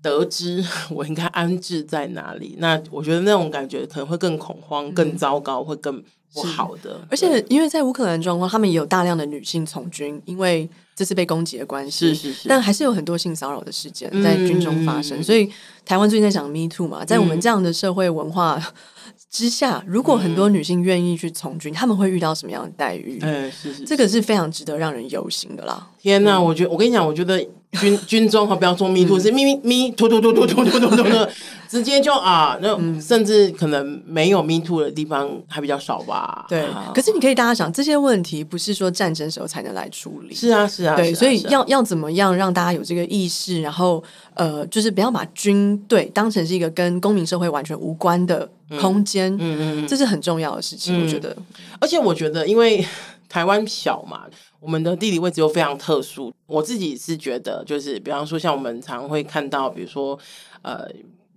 得知 (laughs) 我应该安置在哪里，那我觉得那种感觉可能会更恐慌、更糟糕，会更不好的。而且，因为在乌克兰状况，他们也有大量的女性从军，因为这次被攻击的关系。是是是，但还是有很多性骚扰的事件在军中发生。嗯、所以，台湾最近在讲 Me Too 嘛，在我们这样的社会文化之下，如果很多女性愿意去从军，他们会遇到什么样的待遇？嗯，是是，这个是非常值得让人忧心的啦。天哪，我觉得我跟你讲，我觉得。军 (laughs) 军中哈，不要说迷途是咪咪咪突突突突突突突突突，直接就啊，那甚至可能没有 me too 的地方还比较少吧。对，可是你可以大家想，这些问题不是说战争时候才能来处理。是啊，是啊，对，所以要要怎么样让大家有这个意识，然后呃，就是不要把军队当成是一个跟公民社会完全无关的空间。嗯嗯，这是很重要的事情，我觉得。而且我觉得，因为台湾小嘛。我们的地理位置又非常特殊，我自己是觉得，就是比方说，像我们常会看到，比如说，呃，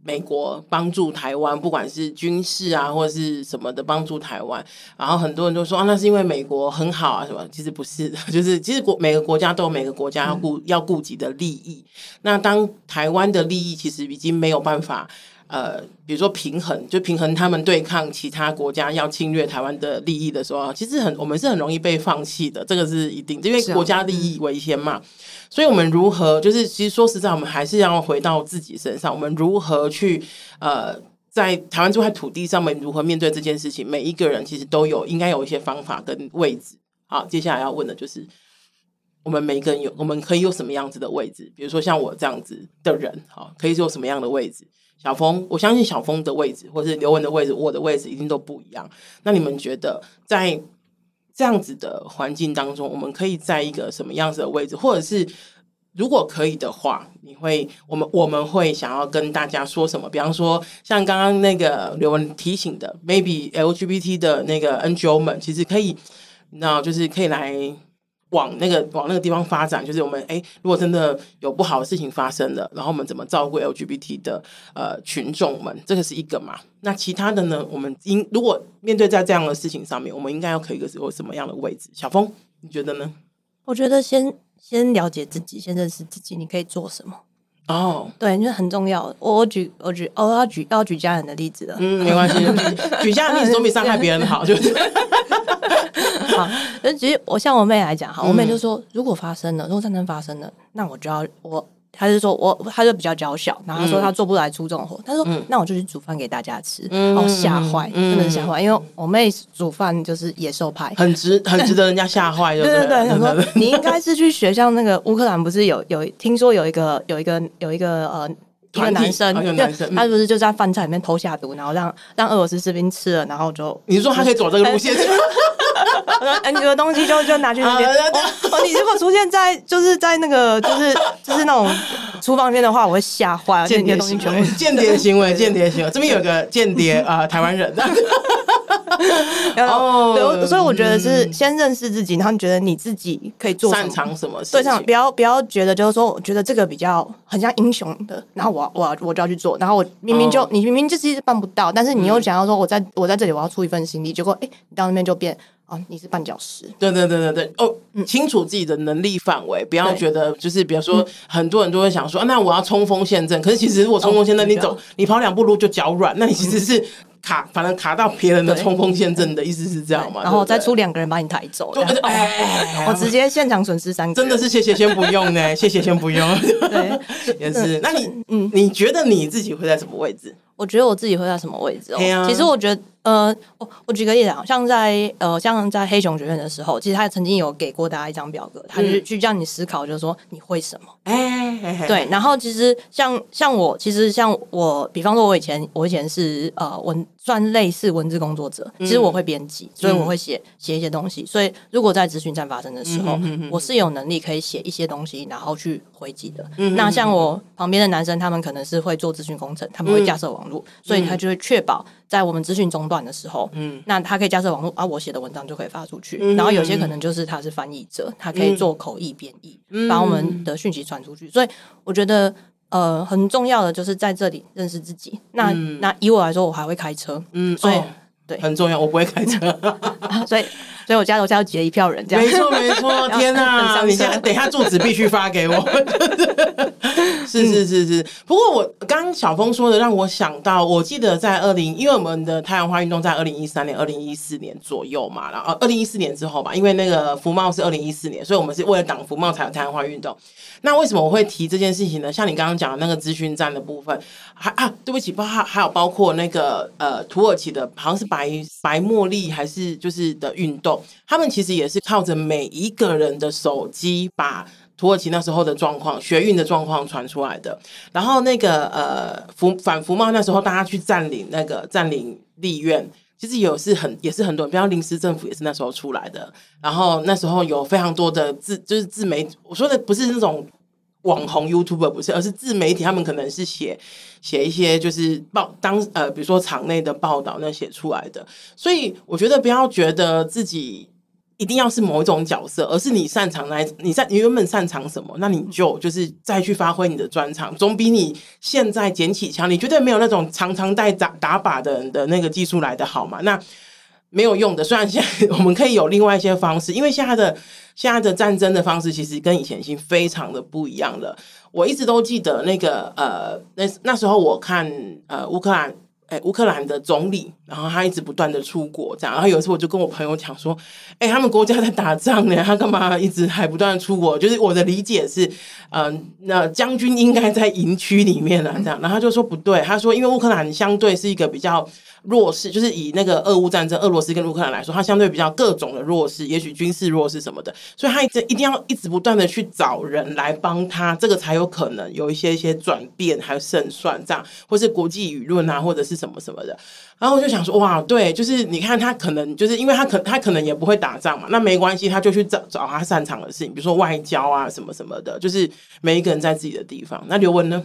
美国帮助台湾，不管是军事啊或者是什么的帮助台湾，然后很多人都说啊，那是因为美国很好啊什么？其实不是的，(laughs) 就是其实国每个国家都有每个国家要顾、嗯、要顾及的利益。那当台湾的利益其实已经没有办法，呃，比如说平衡，就平衡他们对抗其他国家要侵略台湾的利益的时候，其实很我们是很容易被放弃的，这个是一定，因为国家利益为先嘛。所以，我们如何就是，其实说实在，我们还是要回到自己身上。我们如何去呃，在台湾这块土地上面如何面对这件事情？每一个人其实都有应该有一些方法跟位置。好，接下来要问的就是，我们每一个人有，我们可以有什么样子的位置？比如说像我这样子的人，好，可以有什么样的位置？小峰，我相信小峰的位置，或是刘文的位置，我的位置一定都不一样。那你们觉得在？这样子的环境当中，我们可以在一个什么样子的位置，或者是如果可以的话，你会我们我们会想要跟大家说什么？比方说，像刚刚那个刘文提醒的，maybe LGBT 的那个 NGO 们，其实可以，那就是可以来。往那个往那个地方发展，就是我们哎，如果真的有不好的事情发生了，然后我们怎么照顾 LGBT 的呃群众们，这个是一个嘛？那其他的呢？我们应如果面对在这样的事情上面，我们应该要可以有个什么样的位置？小峰，你觉得呢？我觉得先先了解自己，先认识自己，你可以做什么？哦，对，那很重要。我我举我举哦，要举要举家人的例子了。嗯，没关系，举家人例子总比伤害别人好，就是。(laughs) 好，但其实我像我妹来讲，哈，我妹就说，如果发生了，如果战争发生了，那我就要我。他就说我，他就比较娇小，然后他说他做不来出这种活。他说，那我就去煮饭给大家吃，然后吓坏，真的是吓坏。因为我妹煮饭就是野兽派，很值，很值得人家吓坏。(laughs) 对对对，他说你应该是去学校那个乌克兰，不是有有听说有一个有一个有一个呃一个男生，他不是就在饭菜里面偷下毒，然后让让俄罗斯士兵吃了，然后就你说他可以走这个路线？(laughs) 哎，你的东西就就拿去那边。哦，你如果出现在就是在那个就是就是那种厨房边的话，我会吓坏。间谍行为，间谍行为，间谍行为。这边有个间谍啊，台湾人。(laughs) 哦，对，所以我觉得是先认识自己，然后你觉得你自己可以做擅长什么事？对，上不要不要觉得就是说，我觉得这个比较很像英雄的，然后我我我就要去做，然后我明明就你明明就是办不到，但是你又想要说我在我在这里我要出一份心力，结果哎，你到那边就变。哦，你是绊脚石。对对对对对，哦，清楚自己的能力范围，不要觉得就是，比如说，很多人都会想说，那我要冲锋陷阵。可是其实如果冲锋陷阵，你走，你跑两步路就脚软，那你其实是卡，反正卡到别人的冲锋陷阵的意思是这样嘛？然后再出两个人把你抬走，我直接现场损失三个。真的是谢谢先不用呢，(laughs) 谢谢先不用。对，也是。那你，嗯，你觉得你自己会在什么位置？我觉得我自己会在什么位置哦？其实我觉得。呃，我我举个例子啊，像在呃，像在黑熊学院的时候，其实他曾经有给过大家一张表格，他就是去让你思考，就是说你会什么？哎，对。然后其实像像我，其实像我，比方说，我以前我以前是呃文算类似文字工作者，其实我会编辑，所以我会写写一些东西。所以如果在咨询站发生的时候，我是有能力可以写一些东西，然后去回击的。那像我旁边的男生，他们可能是会做资讯工程，他们会架设网络，所以他就会确保。在我们资讯中断的时候，嗯，那他可以架设网络啊，我写的文章就可以发出去。嗯、然后有些可能就是他是翻译者，他可以做口译编译，嗯、把我们的讯息传出去。所以我觉得，呃，很重要的就是在这里认识自己。那、嗯、那以我来说，我还会开车，嗯，所以、哦、对，很重要。我不会开车，(laughs) 所以。所以我家楼下要挤了一票人，这样没错没错。(laughs) 天哪！等一下等一下住址必须发给我。(laughs) 是是是是。不过我刚刚小峰说的让我想到，我记得在二零，因为我们的太阳花运动在二零一三年、二零一四年左右嘛，然后二零一四年之后吧，因为那个福茂是二零一四年，所以我们是为了挡福茂才有太阳花运动。那为什么我会提这件事情呢？像你刚刚讲的那个资讯站的部分，还啊，对不起，包还还有包括那个呃土耳其的，好像是白白茉莉还是就是的运动。他们其实也是靠着每一个人的手机，把土耳其那时候的状况、学运的状况传出来的。然后那个呃，福反福茂那时候，大家去占领那个占领立院，其实有是很也是很多人，比方临时政府也是那时候出来的。然后那时候有非常多的自就是自媒，我说的不是那种。网红 YouTuber 不是，而是自媒体，他们可能是写写一些就是报当呃，比如说场内的报道那写出来的。所以我觉得不要觉得自己一定要是某一种角色，而是你擅长来，你在你原本擅长什么，那你就就是再去发挥你的专长，总比你现在捡起枪，你绝对没有那种常常带打打靶的人的那个技术来的好嘛？那没有用的。虽然现在我们可以有另外一些方式，因为现在的现在的战争的方式其实跟以前已经非常的不一样了。我一直都记得那个呃，那那时候我看呃乌克兰。哎，乌克兰的总理，然后他一直不断的出国，这样。然后有一次我就跟我朋友讲说：“哎，他们国家在打仗呢，他干嘛一直还不断的出国？”就是我的理解是，嗯、那将军应该在营区里面了，这样。然后他就说不对，他说因为乌克兰相对是一个比较。弱势就是以那个俄乌战争，俄罗斯跟乌克兰来说，它相对比较各种的弱势，也许军事弱势什么的，所以他一直一定要一直不断的去找人来帮他，这个才有可能有一些一些转变，还有胜算这样，或是国际舆论啊，或者是什么什么的。然后我就想说，哇，对，就是你看他可能就是因为他可他可能也不会打仗嘛，那没关系，他就去找找他擅长的事情，比如说外交啊什么什么的，就是每一个人在自己的地方。那刘文呢？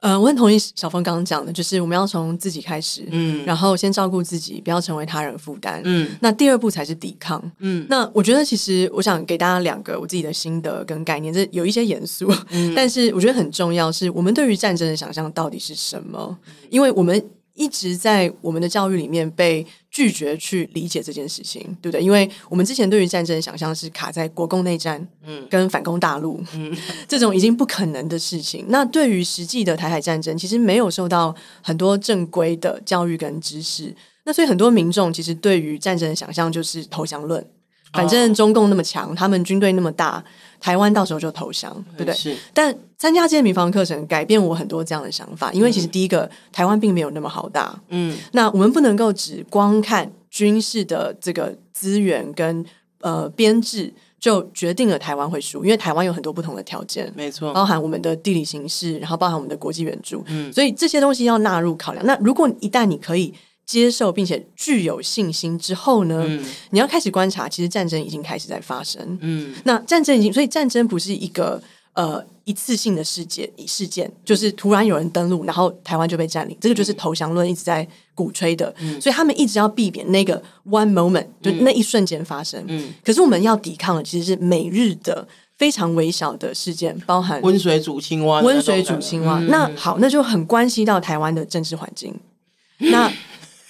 呃，我很同意小峰刚刚讲的，就是我们要从自己开始，嗯，然后先照顾自己，不要成为他人负担，嗯，那第二步才是抵抗，嗯，那我觉得其实我想给大家两个我自己的心得跟概念，这有一些严肃，嗯，但是我觉得很重要，是我们对于战争的想象到底是什么？因为我们。一直在我们的教育里面被拒绝去理解这件事情，对不对？因为我们之前对于战争的想象是卡在国共内战，嗯，跟反攻大陆，嗯，(laughs) 这种已经不可能的事情。那对于实际的台海战争，其实没有受到很多正规的教育跟知识。那所以很多民众其实对于战争的想象就是投降论。反正中共那么强，他们军队那么大，台湾到时候就投降，对不对？是。但参加这些民防课程，改变我很多这样的想法。因为其实第一个，嗯、台湾并没有那么好大。嗯。那我们不能够只光看军事的这个资源跟呃编制，就决定了台湾会输。因为台湾有很多不同的条件，没错，包含我们的地理形势，然后包含我们的国际援助。嗯。所以这些东西要纳入考量。那如果一旦你可以。接受并且具有信心之后呢，嗯、你要开始观察，其实战争已经开始在发生。嗯，那战争已经，所以战争不是一个呃一次性的事件，事件就是突然有人登陆，然后台湾就被占领，这个就是投降论一直在鼓吹的。嗯，所以他们一直要避免那个 one moment，就那一瞬间发生。嗯，可是我们要抵抗的其实是每日的非常微小的事件，包含温水煮青蛙，温水煮青蛙。嗯、那好，那就很关系到台湾的政治环境。嗯、那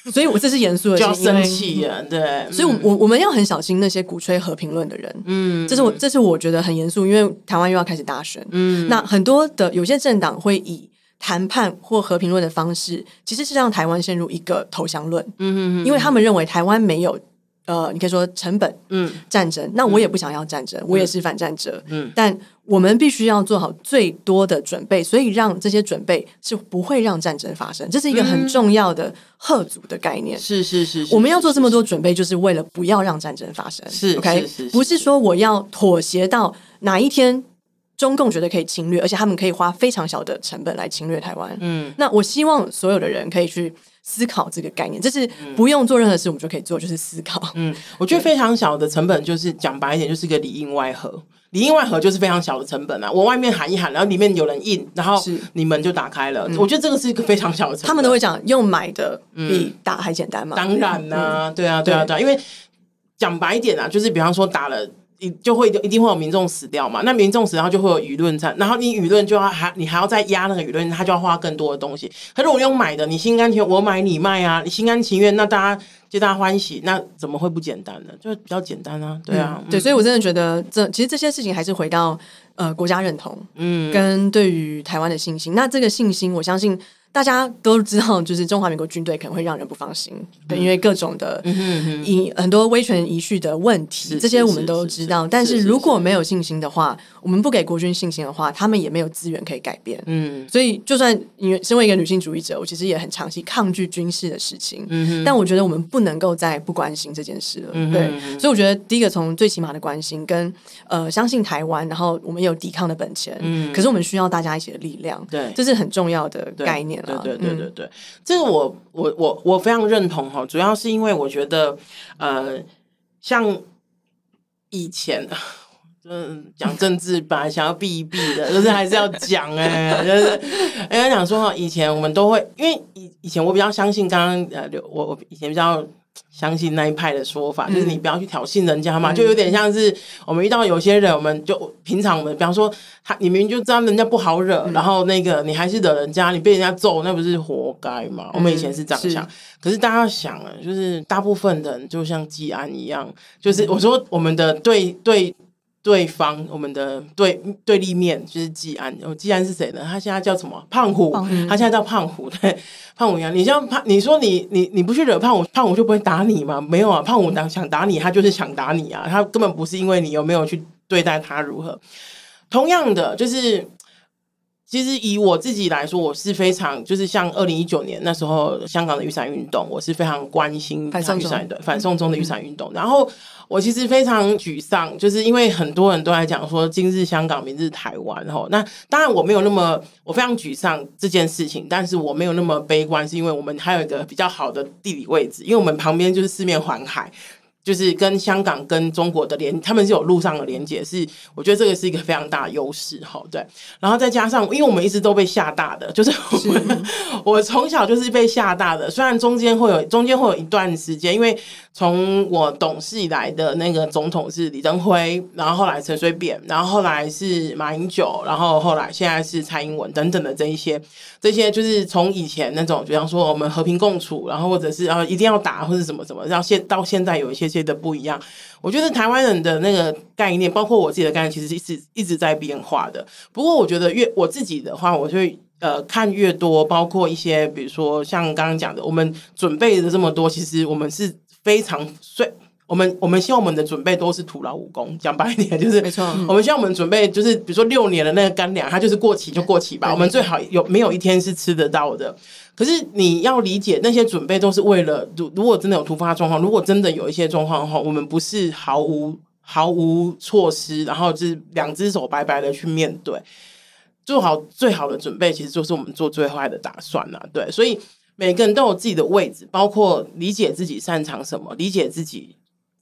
(laughs) 所以，我这是严肃的，就要生气了！对，所以我，我我们要很小心那些鼓吹和平论的人。嗯，这是我，这是我觉得很严肃，因为台湾又要开始大选。嗯，那很多的有些政党会以谈判或和平论的方式，其实是让台湾陷入一个投降论。嗯嗯，因为他们认为台湾没有。呃，你可以说成本，嗯，战争，那我也不想要战争，嗯、我也是反战者，嗯，但我们必须要做好最多的准备，所以让这些准备是不会让战争发生，这是一个很重要的贺阻的概念，是是是，我们要做这么多准备，就是为了不要让战争发生，是，OK，不是说我要妥协到哪一天中共觉得可以侵略，而且他们可以花非常小的成本来侵略台湾，嗯，那我希望所有的人可以去。思考这个概念，就是不用做任何事，我们就可以做，就是思考。嗯，我觉得非常小的成本，就是讲白一点，就是一个里应外合。里应外合就是非常小的成本啊！我外面喊一喊，然后里面有人应，然后你门就打开了。我觉得这个是一个非常小的成本。他们都会讲，用买的比打还简单嘛？当然啦，对啊，对啊，对啊，因为讲白一点啊，就是比方说打了。你就会一定会有民众死掉嘛？那民众死，然后就会有舆论战，然后你舆论就要还你还要再压那个舆论，他就要花更多的东西。可是我用买的，你心甘情愿，我买你卖啊，你心甘情愿，那大家皆大欢喜，那怎么会不简单呢？就比较简单啊，对啊，嗯、对，所以我真的觉得这其实这些事情还是回到呃国家认同，嗯，跟对于台湾的信心。那这个信心，我相信。大家都知道，就是中华民国军队可能会让人不放心，对，因为各种的以很多威权遗绪的问题，这些我们都知道。但是如果没有信心的话，我们不给国军信心的话，他们也没有资源可以改变。嗯，所以就算因为身为一个女性主义者，我其实也很长期抗拒军事的事情。嗯，但我觉得我们不能够再不关心这件事了。对，所以我觉得第一个从最起码的关心跟呃相信台湾，然后我们有抵抗的本钱。嗯，可是我们需要大家一起的力量。对，这是很重要的概念。对对对对对，嗯、这个我我我我非常认同哈，主要是因为我觉得呃，像以前嗯讲政治本来想要避一避的，就是还是要讲哎、欸，就是人家讲说哈，以前我们都会因为以以前我比较相信刚刚呃，我我以前比较相信那一派的说法，就是你不要去挑衅人家嘛，就有点像是我们遇到有些人，我们就平常我们比方说他，你明明就知道人家不好惹，然后那个你还是惹人家，你被人家揍，那不是活该吗？我们以前是这样想，可是大家想啊，就是大部分人就像季安一样，就是我说我们的对对。对方，我们的对对立面就是季安。哦，季安是谁呢？他现在叫什么？胖虎。他现在叫胖虎。(laughs) 对，胖虎一样。你像胖，你说你你你不去惹胖虎，胖虎就不会打你吗？没有啊，胖虎打想打你，他就是想打你啊。他根本不是因为你有没有去对待他如何。同样的，就是。其实以我自己来说，我是非常就是像二零一九年那时候香港的雨伞运动，我是非常关心雨伞的反送中的雨伞运动。然后我其实非常沮丧，就是因为很多人都在讲说今日香港，明日台湾。然后那当然我没有那么我非常沮丧这件事情，但是我没有那么悲观，是因为我们还有一个比较好的地理位置，因为我们旁边就是四面环海。就是跟香港跟中国的连，他们是有路上的连接，是我觉得这个是一个非常大的优势哈。对，然后再加上，因为我们一直都被吓大的，就是我们是 (laughs) 我从小就是被吓大的，虽然中间会有中间会有一段时间，因为从我懂事以来的那个总统是李登辉，然后后来陈水扁，然后后来是马英九，然后后来现在是蔡英文等等的这一些，(laughs) 这些就是从以前那种，比方说我们和平共处，然后或者是啊一定要打或者什么什么，然后现到现在有一些。些的不一样，我觉得台湾人的那个概念，包括我自己的概念，其实是一直一直在变化的。不过，我觉得越我自己的话，我就会呃看越多，包括一些，比如说像刚刚讲的，我们准备的这么多，其实我们是非常碎。我们我们希望我们的准备都是徒劳无功，讲白一点 (laughs) 就是没错。我们希望我们准备就是比如说六年的那个干粮，它就是过期就过期吧。我们最好有没有一天是吃得到的。可是你要理解，那些准备都是为了，如如果真的有突发状况，如果真的有一些状况的话，我们不是毫无毫无措施，然后就是两只手白白的去面对。做好最好的准备，其实就是我们做最坏的打算了。对，所以每个人都有自己的位置，包括理解自己擅长什么，理解自己。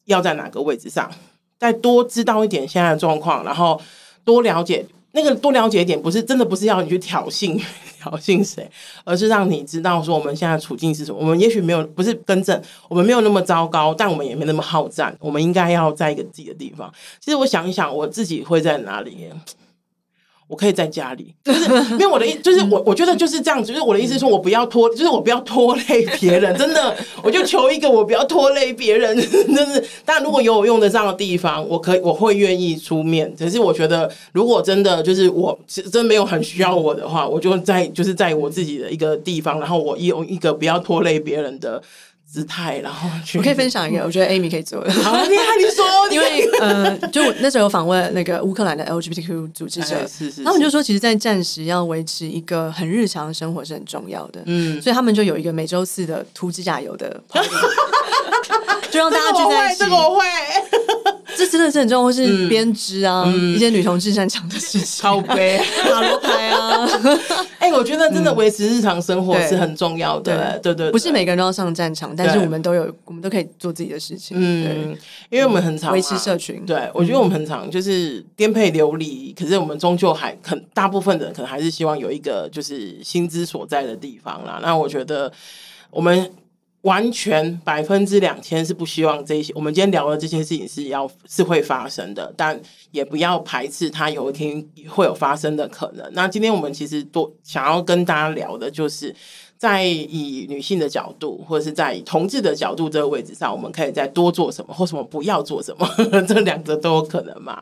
要在哪个位置上，再多知道一点现在的状况，然后多了解那个多了解一点，不是真的不是要你去挑衅 (laughs) 挑衅谁，而是让你知道说我们现在处境是什么。我们也许没有不是更正，我们没有那么糟糕，但我们也没那么好战。我们应该要在一个自己的地方。其实我想一想，我自己会在哪里？我可以在家里，就是因为我的意，就是我我觉得就是这样子，就是我的意思是说，我不要拖，就是我不要拖累别人，真的，我就求一个，我不要拖累别人，就是，但如果有我用得上的地方，我可以，我会愿意出面。可是我觉得，如果真的就是我真没有很需要我的话，我就在就是在我自己的一个地方，然后我用一个不要拖累别人的。姿态，然后我可以分享一个，我觉得 Amy 可以做的。好，厉害你说，(laughs) 因为呃，就那时候有访问那个乌克兰的 LGBTQ 组织者，哎、是是是他们就说，其实，在战时要维持一个很日常的生活是很重要的。嗯，所以他们就有一个每周四的涂指甲油的 (laughs) (laughs) 就让大家聚在一起。这个我会。这真的是很重要，或是编织啊，嗯、一些女同志擅长的事情，超杯、(laughs) 塔罗牌啊。(laughs) 哎、欸，我觉得真的维持日常生活是很重要的。对对对，不是每个人都要上战场，但是我们都有，我们都可以做自己的事情。嗯，因为我们很常维持社群。对，我觉得我们很常就是颠沛流离，可是我们终究还很大部分的人可能还是希望有一个就是心之所在的地方啦。那我觉得我们。完全百分之两千是不希望这些，我们今天聊的这些事情是要是会发生的，但也不要排斥它有一天会有发生的可能。那今天我们其实多想要跟大家聊的就是。在以女性的角度，或者是在以同志的角度这个位置上，我们可以再多做什么，或什么不要做什么，(laughs) 这两个都有可能嘛。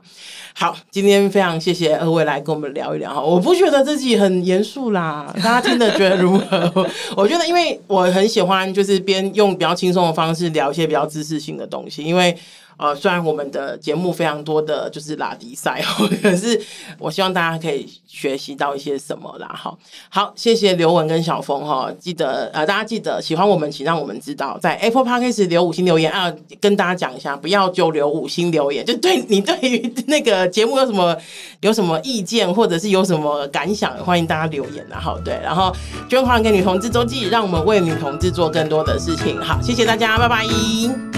好，今天非常谢谢二位来跟我们聊一聊哈。我不觉得自己很严肃啦，大家听得觉得如何？(laughs) 我觉得，因为我很喜欢，就是边用比较轻松的方式聊一些比较知识性的东西，因为。呃，虽然我们的节目非常多的就是拉迪赛，(laughs) 可是我希望大家可以学习到一些什么啦。哈，好，谢谢刘雯跟小峰哈，记得呃，大家记得喜欢我们，请让我们知道，在 Apple Podcast 留五星留言啊，跟大家讲一下，不要就留五星留言，就对你对于 (laughs) 那个节目有什么有什么意见，或者是有什么感想，欢迎大家留言。然后对，然后捐款给女同志周记，让我们为女同志做更多的事情。好，谢谢大家，拜拜。